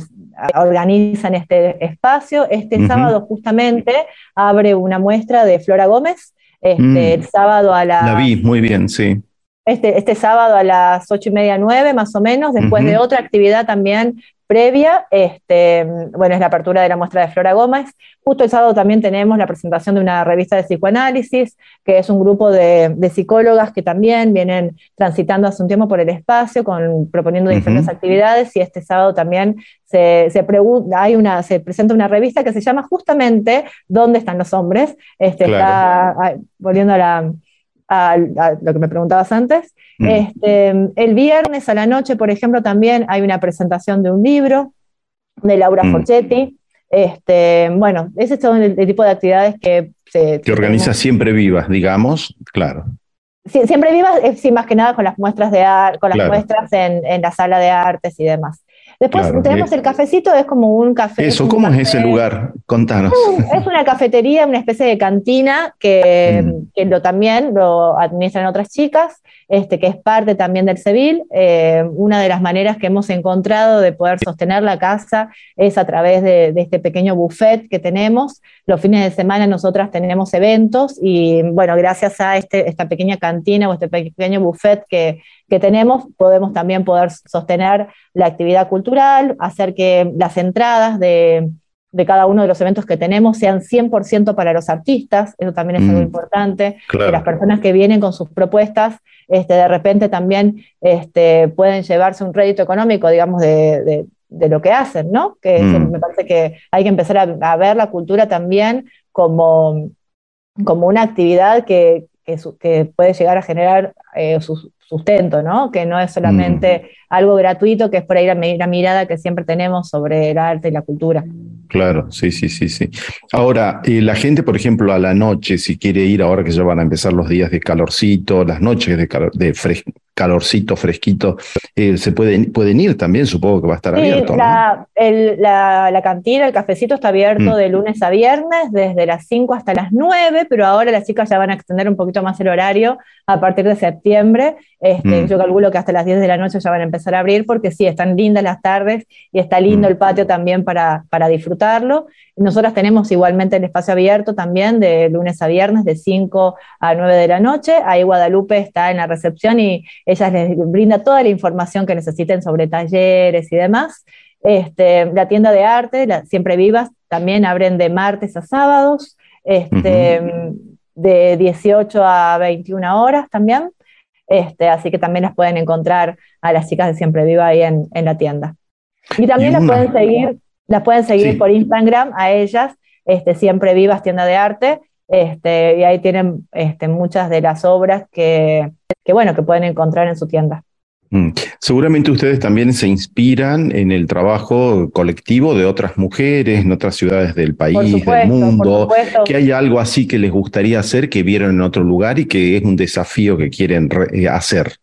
S6: organizan este espacio. Este sábado justamente abre una muestra de Flora Gómez este, mm. El sábado a las...
S2: La vi, muy bien, sí.
S6: Este, este sábado a las ocho y media, nueve más o menos, después de otra actividad también previa, este, bueno, es la apertura de la muestra de Flora Gómez. Justo el sábado también tenemos la presentación de una revista de psicoanálisis, que es un grupo de, psicólogas que también vienen transitando hace un tiempo por el espacio, con, proponiendo diferentes actividades, y este sábado también se, se, hay una, se presenta una revista que se llama justamente ¿Dónde están los hombres? Este, Está volviendo a la a, lo que me preguntabas antes. Mm. Este, el viernes a la noche, por ejemplo, también hay una presentación de un libro de Laura mm. Forchetti. Este, bueno, ese es todo el, tipo de actividades que
S2: se... Que organiza Siempre Vivas, digamos, claro.
S6: siempre Vivas, sí, más que nada con las muestras, de con las muestras en, en la sala de artes y demás. Después tenemos el cafecito, es como un café.
S2: Eso, ¿cómo es ese lugar? Contanos.
S6: Es una cafetería, una especie de cantina que, mm. que lo, también lo administran otras chicas este, que es parte también del Seville. Eh, una de las maneras que hemos encontrado de poder sostener la casa es a través de, este pequeño buffet que tenemos. Los fines de semana nosotras tenemos eventos y bueno, gracias a este, esta pequeña cantina o este pequeño buffet que, que tenemos, podemos también poder sostener la actividad cultural, hacer que las entradas de de cada uno de los eventos que tenemos sean 100% para los artistas, eso también es algo mm. importante, que las personas que vienen con sus propuestas, este, de repente también este, pueden llevarse un rédito económico, digamos, de, lo que hacen, ¿no? Que mm. me parece que hay que empezar a, ver la cultura también como, como una actividad que, que, puede llegar a generar eh, sustento, ¿no? Que no es solamente mm. algo gratuito, que es por ahí la, la mirada que siempre tenemos sobre el arte y la cultura.
S2: Claro, sí, sí, sí, sí. Ahora, eh, la gente, por ejemplo, a la noche, si quiere ir, ahora que ya van a empezar los días de calorcito, las noches de, de calorcito, fresquito, eh, se pueden, pueden ir también, supongo que va a estar abierto.
S6: La, la, la, cantina, el cafecito está abierto mm. de lunes a viernes, desde las 5 hasta las 9, pero ahora las chicas ya van a extender un poquito más el horario a partir de septiembre. Este, mm. Yo calculo que hasta las 10 de la noche ya van a empezar a abrir, porque sí, están lindas las tardes y está lindo mm. el patio también para, para disfrutar nosotras tenemos igualmente el espacio abierto también de lunes a viernes de 5 a 9 de la noche. Ahí Guadalupe está en la recepción y ella les brinda toda la información que necesiten sobre talleres y demás. Este, la tienda de arte, Siempre Vivas, también abren de martes a sábados, este, de 18 a 21 horas también. Este, así que también las pueden encontrar a las chicas de Siempre Viva ahí en, la tienda. Y también las pueden seguir las pueden seguir por Instagram a ellas, este, siempre vivas tienda de arte, este, y ahí tienen este, muchas de las obras que, bueno, que pueden encontrar en su tienda.
S2: Mm. Seguramente ustedes también se inspiran en el trabajo colectivo de otras mujeres en otras ciudades del país, del mundo, que hay algo así que les gustaría hacer, que vieron en otro lugar y que es un desafío que quieren eh, hacer.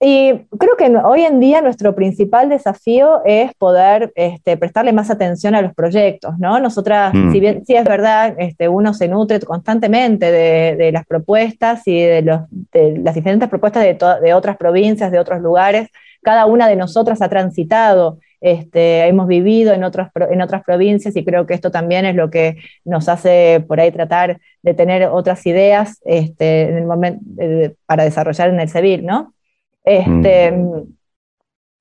S6: Y creo que hoy en día nuestro principal desafío es poder este, prestarle más atención a los proyectos, ¿no? Nosotras, mm. si bien sí es verdad, este, uno se nutre constantemente de, las propuestas y de, las diferentes propuestas de, otras provincias, de otros lugares, cada una de nosotras ha transitado, este, hemos vivido en, en otras provincias y creo que esto también es lo que nos hace por ahí tratar de tener otras ideas este, en el momento, eh, para desarrollar en el civil, ¿no? Este, mm.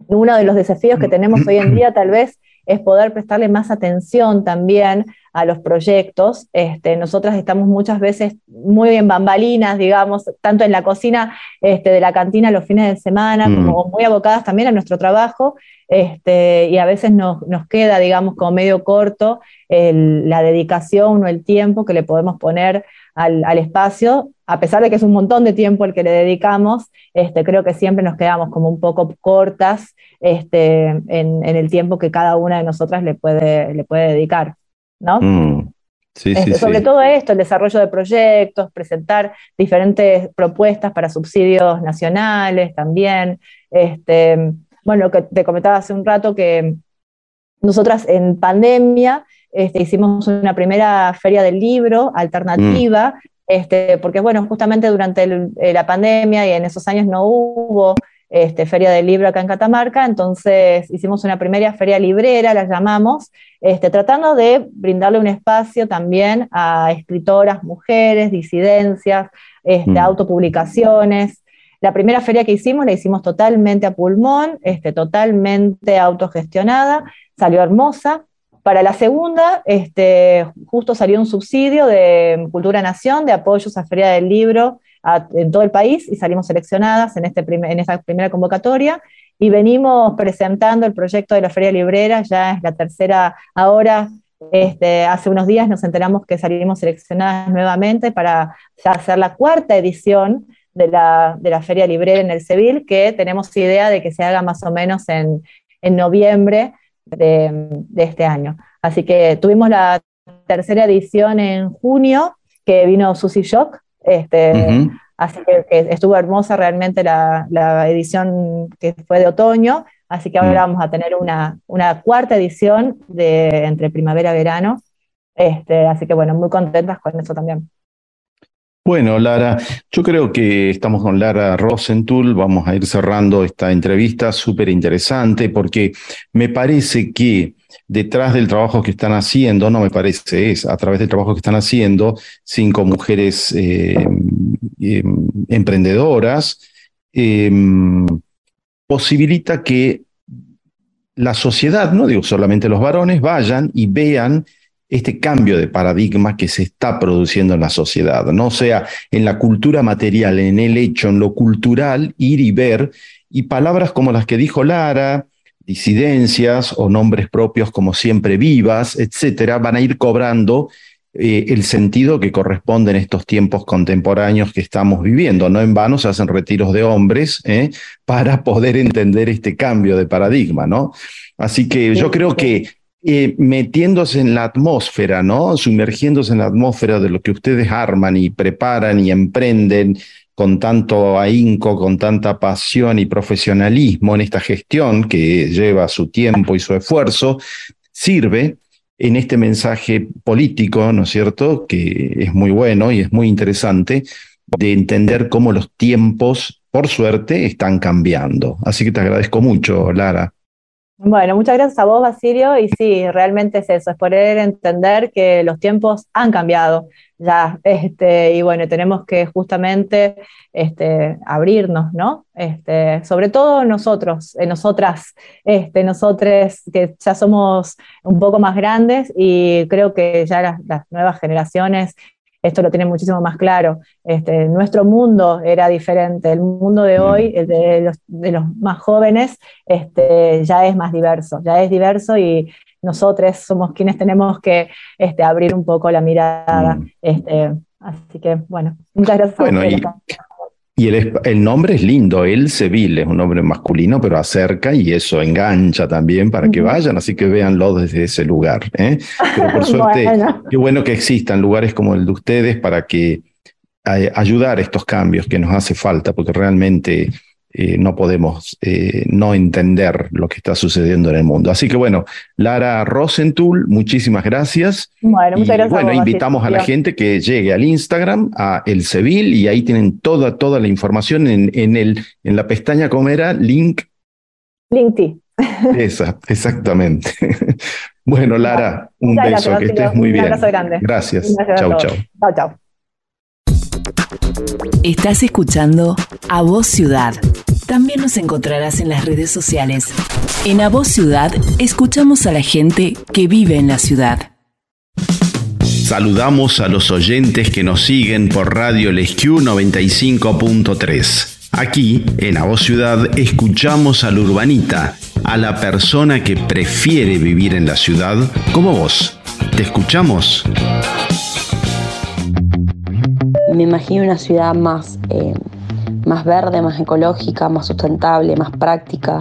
S6: Uno de los desafíos que tenemos hoy en día tal vez es poder prestarle más atención también a los proyectos. Este, nosotras estamos muchas veces muy en bambalinas, digamos, tanto en la cocina este, de la cantina los fines de semana, mm. como muy abocadas también a nuestro trabajo, este, y a veces nos, queda, digamos, como medio corto la dedicación o el tiempo que le podemos poner al, espacio, a pesar de que es un montón de tiempo el que le dedicamos, este, creo que siempre nos quedamos como un poco cortas este, en, el tiempo que cada una de nosotras le puede, le puede dedicar. ¿no? Mm. Este, sobre todo esto, el desarrollo de proyectos, presentar diferentes propuestas para subsidios nacionales también. Este, bueno, lo que te comentaba hace un rato que nosotras en pandemia este, hicimos una primera feria del libro alternativa, mm. este, porque bueno, justamente durante eh, la pandemia y en esos años no hubo este, feria del libro acá en Catamarca, entonces hicimos una primera feria librera, la llamamos, este, tratando de brindarle un espacio también a escritoras, mujeres, disidencias, este, mm. autopublicaciones. La primera feria que hicimos la hicimos totalmente a pulmón, este, totalmente autogestionada, salió hermosa. Para la segunda, este, justo salió un subsidio de Cultura Nación de apoyos a Feria del Libro en todo el país y salimos seleccionadas en, este en esta primera convocatoria y venimos presentando el proyecto de la Feria Librera, ya es la tercera ahora. Este, hace unos días nos enteramos que salimos seleccionadas nuevamente para hacer la cuarta edición de la, de la Feria Librera en el Seville, que tenemos idea de que se haga más o menos en, en noviembre de, este año. Así que tuvimos la tercera edición en junio, que vino Susie Shock, este, así que, estuvo hermosa realmente la, edición que fue de otoño, así que ahora mm. vamos a tener una, una cuarta edición de entre primavera y verano, este, así que bueno, muy contentas con eso también.
S2: Bueno, Lara, yo creo que estamos con Lara Rosenthal, vamos a ir cerrando esta entrevista súper interesante porque me parece que detrás del trabajo que están haciendo, no me parece, es a través del trabajo que están haciendo, cinco mujeres eh, em, emprendedoras, em, posibilita que la sociedad, no digo solamente los varones, vayan y vean este cambio de paradigma que se está produciendo en la sociedad, no sea en la cultura material, en el hecho, en lo cultural, ir y ver, y palabras como las que dijo Lara, disidencias o nombres propios como siempre vivas, etcétera, van a ir cobrando eh, el sentido que corresponde en estos tiempos contemporáneos que estamos viviendo. No en vano se hacen retiros de hombres ¿eh? para poder entender este cambio de paradigma, ¿no? Así que yo creo que eh, metiéndose en la atmósfera, ¿no? Sumergiéndose en la atmósfera de lo que ustedes arman y preparan y emprenden con tanto ahínco, con tanta pasión y profesionalismo en esta gestión que lleva su tiempo y su esfuerzo, sirve en este mensaje político, ¿no es cierto?, que es muy bueno y es muy interesante, de entender cómo los tiempos, por suerte, están cambiando. Así que te agradezco mucho, Lara.
S6: Bueno, muchas gracias a vos, Basilio. Y sí, realmente es eso, es poder entender que los tiempos han cambiado ya, este, y bueno, tenemos que justamente este, abrirnos, ¿no? Este, sobre todo nosotros, eh, nosotras, este, nosotros que ya somos un poco más grandes y creo que ya las nuevas generaciones esto lo tiene muchísimo más claro. Este, nuestro mundo era diferente, el mundo de mm. hoy, de los, de los más jóvenes, este, ya es más diverso, ya es diverso y nosotros somos quienes tenemos que este, abrir un poco la mirada. Mm. Este, así que, bueno, muchas gracias.
S2: Bueno, y, Y el, el, nombre es lindo, El Seville, es un nombre masculino, pero acerca y eso engancha también para que vayan, así que véanlo desde ese lugar. ¿eh? Pero por suerte, qué bueno que existan lugares como el de ustedes para que ayudar a estos cambios que nos hace falta, porque realmente eh, no podemos eh, no entender lo que está sucediendo en el mundo. Así que bueno, Lara Rosentul, muchísimas gracias.
S6: Bueno, muchas gracias.
S2: bueno, invitamos a la gente que llegue al Instagram, a El Seville, y ahí tienen toda, toda la información en, en, el, en la pestaña, ¿cómo era? Link.
S6: LinkedIn.
S2: Esa, exactamente. bueno, Lara, un beso, que estés muy bien. Un abrazo grande. Gracias. Chau, chau. Chau, chau.
S1: Estás escuchando A Voz Ciudad. También nos encontrarás en las redes sociales. En A Voz Ciudad escuchamos a la gente que vive en la ciudad.
S2: Saludamos a los oyentes que nos siguen por Radio Lesq 95.3. Aquí, en A Voz Ciudad, escuchamos al urbanita, a la persona que prefiere vivir en la ciudad como vos. ¿Te escuchamos?
S3: me imagino una ciudad más, eh, más verde, más ecológica, más sustentable, más práctica,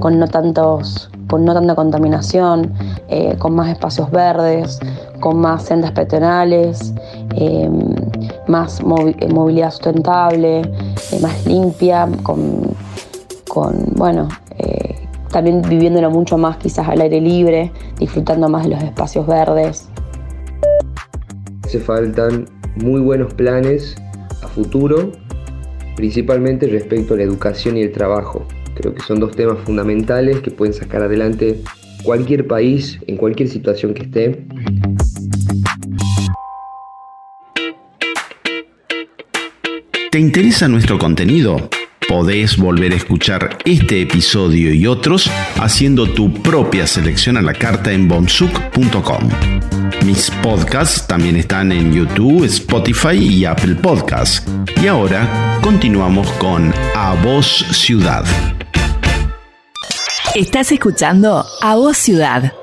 S3: con no, tantos, con no tanta contaminación, eh, con más espacios verdes, con más sendas peatonales, em, más eh, movilidad sustentable, más limpia, con, con bueno, también viviéndolo mucho más quizás al aire libre, disfrutando más de los espacios verdes.
S4: Hace faltan muy buenos planes a futuro, principalmente respecto a la educación y el trabajo. Creo que son dos temas fundamentales que pueden sacar adelante cualquier país en cualquier situación que esté.
S2: ¿Te interesa nuestro contenido? Podés volver a escuchar este episodio y otros haciendo tu propia selección a la carta en bonsuk.com. Mis podcasts también están en YouTube, Spotify y Apple Podcasts. Y ahora continuamos con A Voz Ciudad.
S1: Estás escuchando A Voz Ciudad.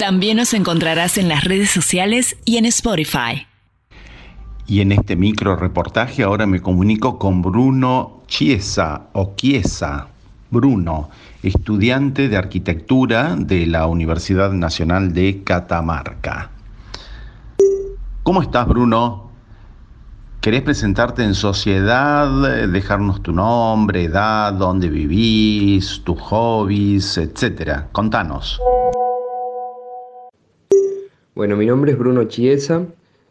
S1: También nos encontrarás en las redes sociales y en Spotify.
S2: Y en este micro reportaje ahora me comunico con Bruno Chiesa o Chiesa. Bruno, estudiante de arquitectura de la Universidad Nacional de Catamarca. ¿Cómo estás, Bruno? ¿Querés presentarte en sociedad, dejarnos tu nombre, edad, dónde vivís, tus hobbies, etcétera? Contanos.
S4: Bueno, mi nombre es Bruno Chiesa,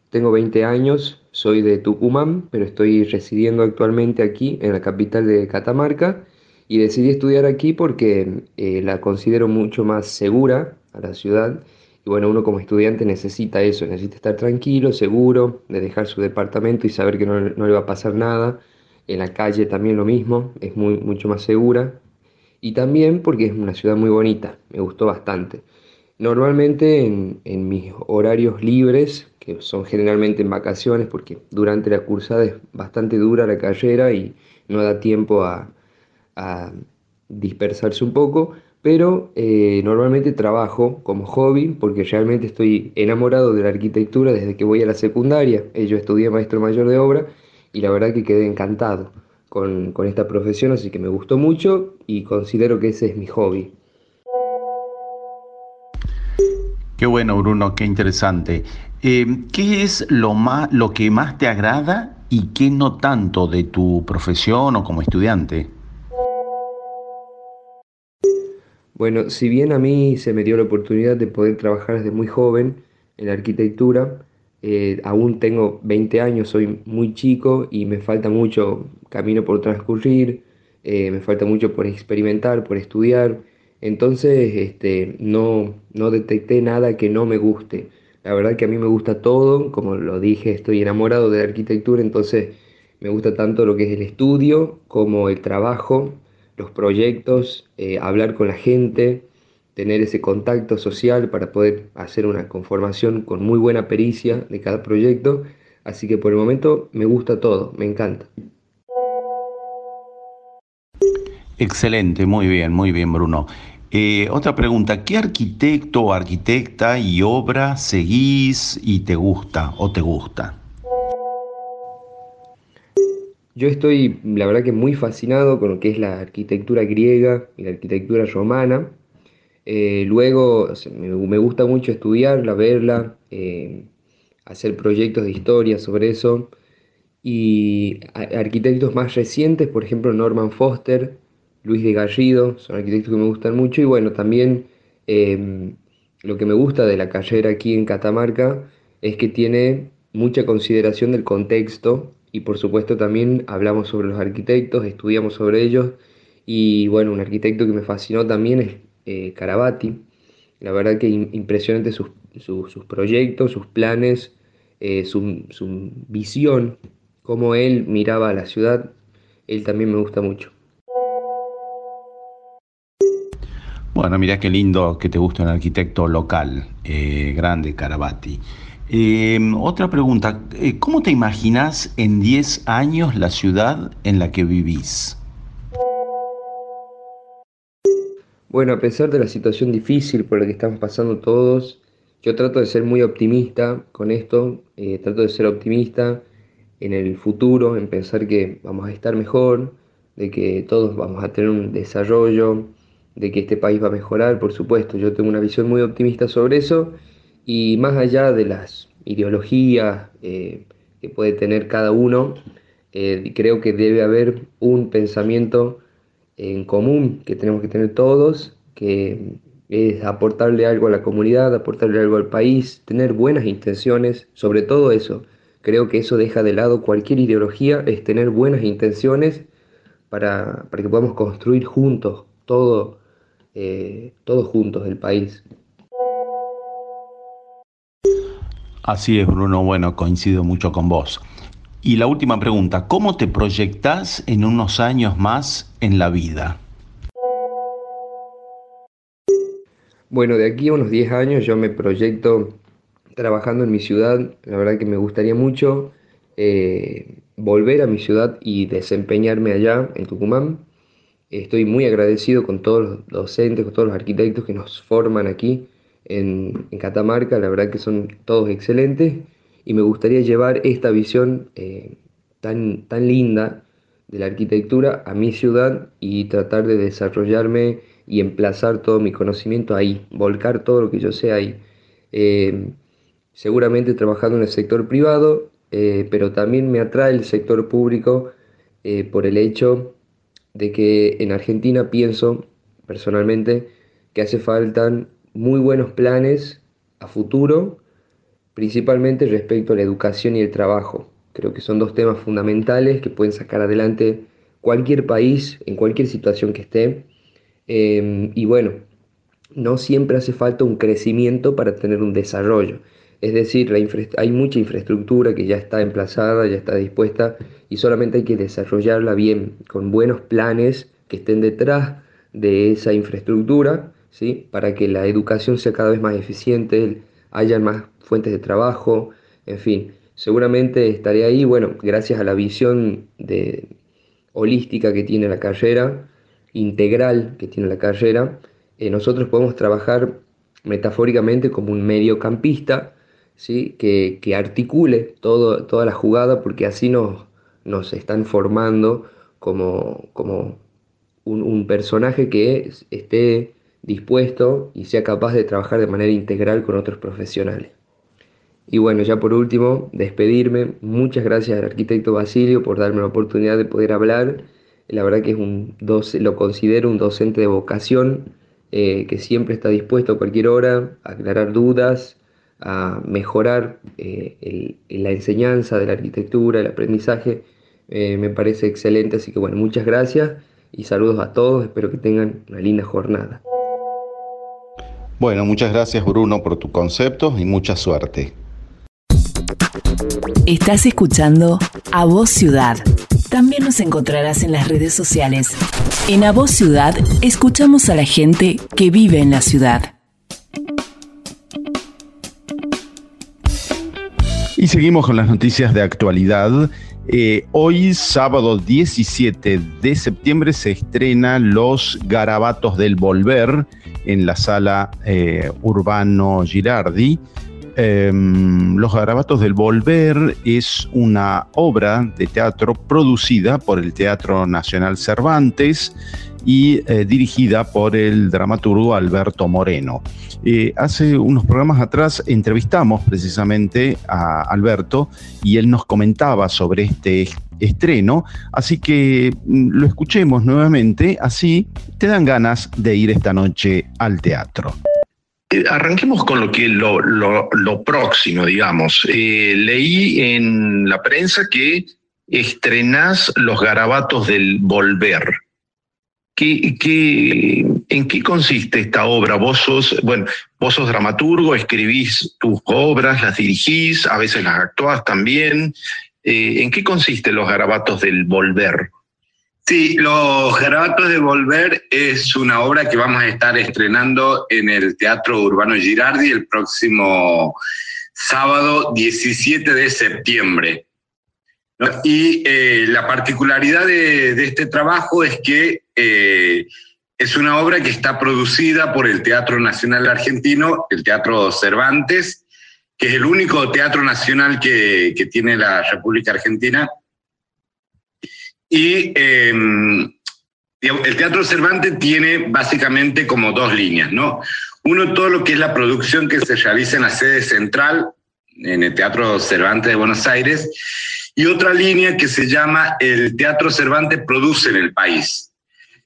S4: tengo 20 años, soy de Tucumán, pero estoy residiendo actualmente aquí en la capital de Catamarca y decidí estudiar aquí porque eh, la considero mucho más segura a la ciudad y bueno, uno como estudiante necesita eso, necesita estar tranquilo, seguro, de dejar su departamento y saber que no, le va a pasar nada. En la calle también lo mismo, es muy, mucho más segura. Y también porque es una ciudad muy bonita, me gustó bastante. Normalmente en, en mis horarios libres, que son generalmente en vacaciones, porque durante la cursada es bastante dura la carrera y no da tiempo a, dispersarse un poco, pero eh, normalmente trabajo como hobby porque realmente estoy enamorado de la arquitectura desde que voy a la secundaria. Eh, yo estudié maestro mayor de obra y la verdad que quedé encantado con, esta profesión, así que me gustó mucho y considero que ese es mi hobby.
S2: Qué bueno, Bruno, qué interesante. Eh, ¿Qué es lo, más, lo que más te agrada y qué no tanto de tu profesión o como estudiante?
S4: Bueno, si bien a mí se me dio la oportunidad de poder trabajar desde muy joven en la arquitectura, eh, aún tengo 20 años, soy muy chico y me falta mucho camino por transcurrir, eh, me falta mucho por experimentar, por estudiar. Entonces este, no, no detecté nada que no me guste. La verdad que a mí me gusta todo, como lo dije, estoy enamorado de la arquitectura, entonces me gusta tanto lo que es el estudio como el trabajo los proyectos, eh, hablar con la gente, tener ese contacto social para poder hacer una conformación con muy buena pericia de cada proyecto. Así que por el momento me gusta todo, me encanta.
S2: Excelente, muy bien, muy bien Bruno. Eh, otra pregunta, ¿qué arquitecto o arquitecta y obra seguís y te gusta o te gusta?
S4: Yo estoy, la verdad que muy fascinado con lo que es la arquitectura griega y la arquitectura romana. Eh, luego me, gusta mucho estudiarla, verla, eh, hacer proyectos de historia sobre eso. Y arquitectos más recientes, por ejemplo Norman Foster, Luis de Garrido, son arquitectos que me gustan mucho. Y bueno, también em, lo que me gusta de la carrera aquí en Catamarca es que tiene mucha consideración del contexto y por supuesto también hablamos sobre los arquitectos, estudiamos sobre ellos y bueno, un arquitecto que me fascinó también es eh, Carabati. La verdad que impresionante sus, proyectos, sus planes, eh, su, su visión, cómo él miraba a la ciudad, él también me gusta mucho.
S2: Bueno, mira qué lindo que te guste un arquitecto local, eh, grande, Carabati. Em, otra pregunta, eh, ¿cómo te imaginas en 10 años la ciudad en la que vivís?
S4: Bueno, a pesar de la situación difícil por la que estamos pasando todos, yo trato de ser muy optimista con esto, eh, trato de ser optimista en el futuro, en pensar que vamos a estar mejor, de que todos vamos a tener un desarrollo, de que este país va a mejorar, por supuesto, yo tengo una visión muy optimista sobre eso y más allá de las ideologías eh, que puede tener cada uno, eh, creo que debe haber un pensamiento en común que tenemos que tener todos, que es aportarle algo a la comunidad, aportarle algo al país, tener buenas intenciones, sobre todo eso. Creo que eso deja de lado cualquier ideología, es tener buenas intenciones para, que podamos construir juntos, todo, eh, todos juntos el país.
S2: Así es, Bruno. Bueno, coincido mucho con vos. Y la última pregunta, ¿cómo te proyectás en unos años más en la vida?
S4: Bueno, de aquí a unos 10 años yo me proyecto trabajando en mi ciudad. La verdad que me gustaría mucho eh, volver a mi ciudad y desempeñarme allá, en Tucumán. Estoy muy agradecido con todos los docentes, con todos los arquitectos que nos forman aquí en, Catamarca, la verdad que son todos excelentes y me gustaría llevar esta visión eh, tan, tan linda de la arquitectura a mi ciudad y tratar de desarrollarme y emplazar todo mi conocimiento ahí, volcar todo lo que yo sé ahí. Eh, seguramente trabajando en el sector privado, eh, pero también me atrae el sector público por el hecho de que en Argentina pienso personalmente que hace falta muy buenos planes a futuro, principalmente respecto a la educación y el trabajo. Creo que son dos temas fundamentales que pueden sacar adelante cualquier país en cualquier situación que esté. Em, y bueno, no siempre hace falta un crecimiento para tener un desarrollo. Es decir, hay mucha infraestructura que ya está emplazada, ya está dispuesta y solamente hay que desarrollarla bien, con buenos planes que estén detrás de esa infraestructura para que la educación sea cada vez más eficiente, haya más fuentes de trabajo, en fin, seguramente estaré ahí, bueno, gracias a la visión de, holística que tiene la carrera, integral que tiene la carrera, eh, nosotros podemos trabajar metafóricamente como un mediocampista, ¿sí? que, que articule toda la jugada, porque así nos, nos están formando como, como un, un personaje que esté dispuesto y sea capaz de trabajar de manera integral con otros profesionales. Y bueno, ya por último, despedirme. Muchas gracias al arquitecto Basilio por darme la oportunidad de poder hablar. La verdad que es un lo considero un docente de vocación eh, que siempre está dispuesto a cualquier hora a aclarar dudas, a mejorar eh, la enseñanza de la arquitectura, el aprendizaje. Eh, me parece excelente, así que bueno, muchas gracias y saludos a todos. Espero que tengan una linda jornada.
S2: Bueno, muchas gracias Bruno por tu concepto y mucha suerte.
S1: Estás escuchando A Voz Ciudad. También nos encontrarás en las redes sociales. En A Voz Ciudad escuchamos a la gente que vive en la ciudad.
S2: Y seguimos con las noticias de actualidad. Eh, hoy, sábado 17 de septiembre, se estrena Los Garabatos del Volver en la sala eh, Urbano Girardi. Em, Los Garabatos del Volver es una obra de teatro producida por el Teatro Nacional Cervantes y eh, dirigida por el dramaturgo Alberto Moreno. Eh, hace unos programas atrás entrevistamos precisamente a Alberto y él nos comentaba sobre este estreno, así que mm, lo escuchemos nuevamente, así te dan ganas de ir esta noche al teatro.
S7: Eh, arranquemos con lo que lo, lo, próximo, digamos. leí en la prensa que estrenás los garabatos del volver. ¿Qué, en qué consiste esta obra? Vos sos, bueno, dramaturgo, escribís tus obras, las dirigís, a veces las actuás también. Eh, ¿En qué consiste Los Garabatos del Volver?
S8: Sí, Los Garabatos del Volver es una obra que vamos a estar estrenando en el Teatro Urbano Girardi el próximo sábado 17 de septiembre. Y eh, la particularidad de, este trabajo es que eh, es una obra que está producida por el Teatro Nacional Argentino, el Teatro Cervantes, que es el único teatro nacional que, tiene la República Argentina. Y em, el Teatro Cervantes tiene básicamente como dos líneas, ¿no? Uno, todo lo que es la producción que se realiza en la sede central, en el Teatro Cervantes de Buenos Aires, y otra línea que se llama el Teatro Cervantes produce en el país,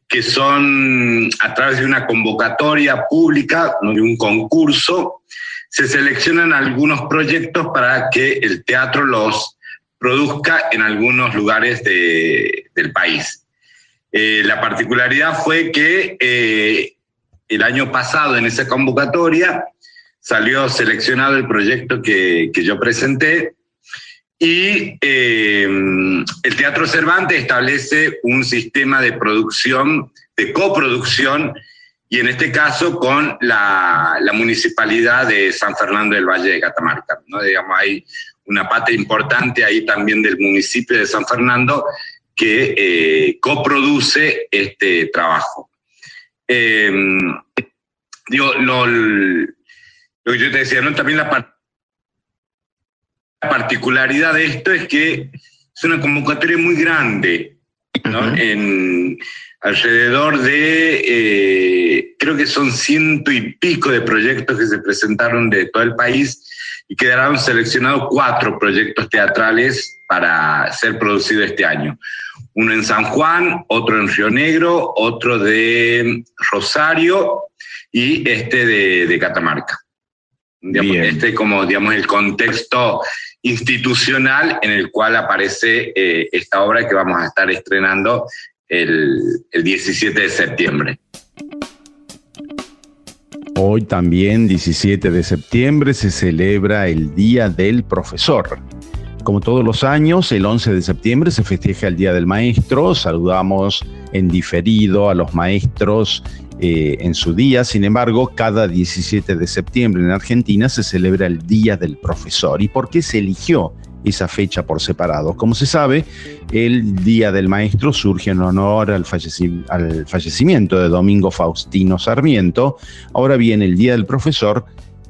S8: que son a través de una convocatoria pública, de un concurso, se seleccionan algunos proyectos para que el teatro los produzca en algunos lugares del país. Eh, la particularidad fue que eh, el año pasado en esa convocatoria salió seleccionado el proyecto que, que yo presenté y eh, el Teatro Cervantes establece un sistema de producción, de coproducción, y en este caso con la, municipalidad de San Fernando del Valle de Catamarca. ¿no? Digamos, hay una parte importante ahí también del municipio de San Fernando que eh, coproduce este trabajo. Eh, digo, lo, lo, que yo te decía, ¿no? también la particularidad de esto es que es una convocatoria muy grande, ¿no? en alrededor de, eh, creo que son ciento y pico de proyectos que se presentaron de todo el país y quedaron seleccionados cuatro proyectos teatrales para ser producidos este año. Uno en San Juan, otro en Río Negro, otro de Rosario y este de, de Catamarca. Digamos, este como digamos el contexto institucional en el cual aparece eh, esta obra que vamos a estar estrenando el, el 17 de septiembre.
S2: Hoy también, 17 de septiembre, se celebra el Día del Profesor. Como todos los años, el 11 de septiembre se festeja el Día del Maestro. Saludamos en diferido a los maestros eh, en su día. Sin embargo, cada 17 de septiembre en Argentina se celebra el Día del Profesor. ¿Y por qué se eligió esa fecha por separado? Como se sabe, el Día del Maestro surge en honor al, al fallecimiento de Domingo Faustino Sarmiento. Ahora bien, el Día del Profesor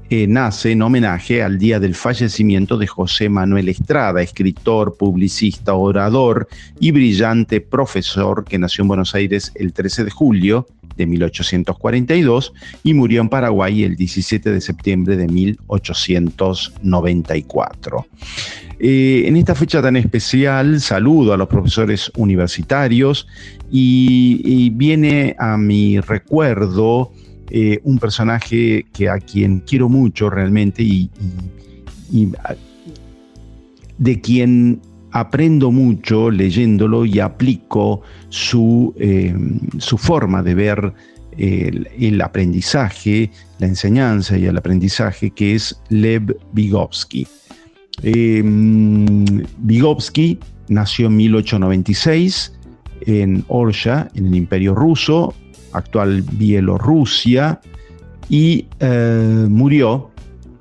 S2: nace en homenaje al día del fallecimiento de José Manuel Estrada, escritor, publicista, orador y brillante profesor que nació en Buenos Aires el 13 de julio de 1842 y murió en Paraguay el 17 de septiembre de 1894. Eh, en esta fecha tan especial saludo a los profesores universitarios y viene a mi recuerdo eh, un personaje que a quien quiero mucho realmente y, de quien aprendo mucho leyéndolo y aplico su, eh, su forma de ver el, aprendizaje, la enseñanza y el aprendizaje, que es Lev Vygotsky. Eh, Vygotsky nació en 1896 en Orsha, en el Imperio Ruso, actual Bielorrusia, y eh, murió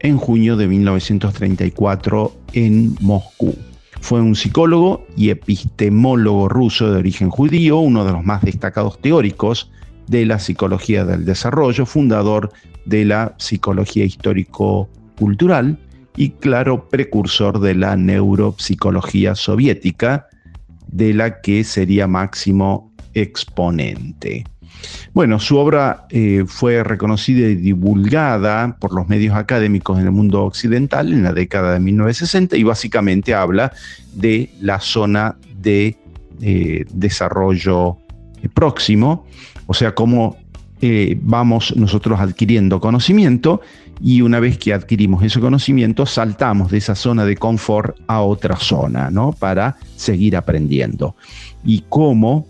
S2: en junio de 1934 en Moscú. Fue un psicólogo y epistemólogo ruso de origen judío, uno de los más destacados teóricos de la psicología del desarrollo, fundador de la psicología histórico-cultural y claro precursor de la neuropsicología soviética, de la que sería máximo exponente. Bueno, su obra eh, fue reconocida y divulgada por los medios académicos en el mundo occidental en la década de 1960 y básicamente habla de la zona de eh, desarrollo próximo, o sea, cómo eh, vamos nosotros adquiriendo conocimiento y una vez que adquirimos ese conocimiento saltamos de esa zona de confort a otra zona, ¿no? Para seguir aprendiendo. Y cómo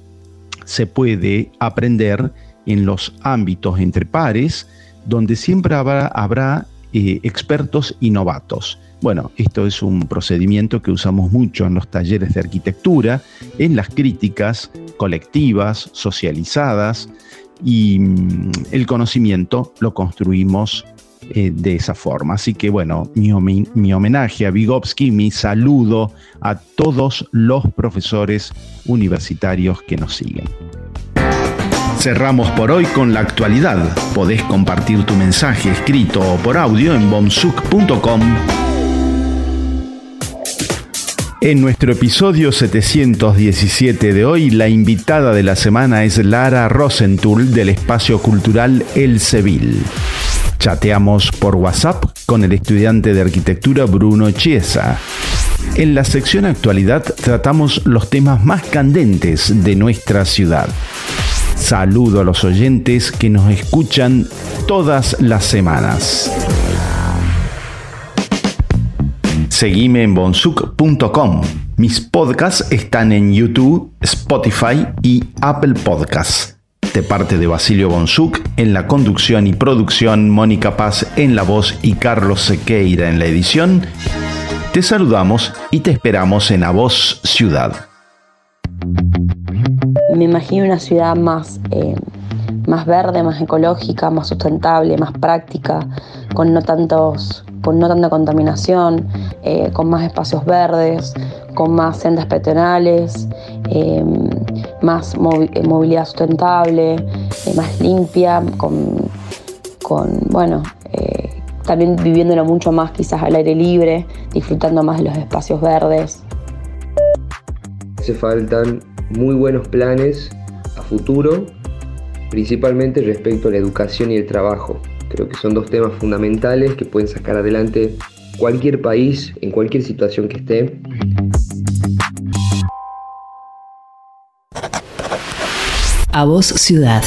S2: se puede aprender en los ámbitos entre pares, donde siempre habrá, eh, expertos y novatos. Bueno, esto es un procedimiento que usamos mucho en los talleres de arquitectura, en las críticas colectivas, socializadas, y mm, el conocimiento lo construimos eh, de esa forma. Así que bueno, mi, mi, homenaje a Vygotsky, mi saludo a todos los profesores universitarios que nos siguen. Cerramos por hoy con la actualidad. Podés compartir tu mensaje escrito o por audio en bomsuk.com. En nuestro episodio 717 de hoy, la invitada de la semana es Lara Rosenthal del espacio cultural El Seville. Chateamos por WhatsApp con el estudiante de arquitectura Bruno Chiesa. En la sección actualidad tratamos los temas más candentes de nuestra ciudad. Saludo a los oyentes que nos escuchan todas las semanas. Seguime en bonsuk.com. Mis podcasts están en YouTube, Spotify y Apple Podcasts. De parte de Basilio Bonsuk en la conducción y producción, Mónica Paz en la voz y Carlos Sequeira en la edición, te saludamos y te esperamos en A Voz Ciudad.
S3: Me imagino una ciudad más, eh, más verde, más ecológica, más sustentable, más práctica, con no, tantos, con no tanta contaminación, eh, con más espacios verdes, con más sendas peatonales, eh, más movilidad sustentable, más limpia, con, con bueno, también viviéndolo mucho más quizás al aire libre, disfrutando más de los espacios verdes.
S4: Hace faltan muy buenos planes a futuro, principalmente respecto a la educación y el trabajo. Creo que son dos temas fundamentales que pueden sacar adelante cualquier país en cualquier situación que esté.
S1: A vos ciudad.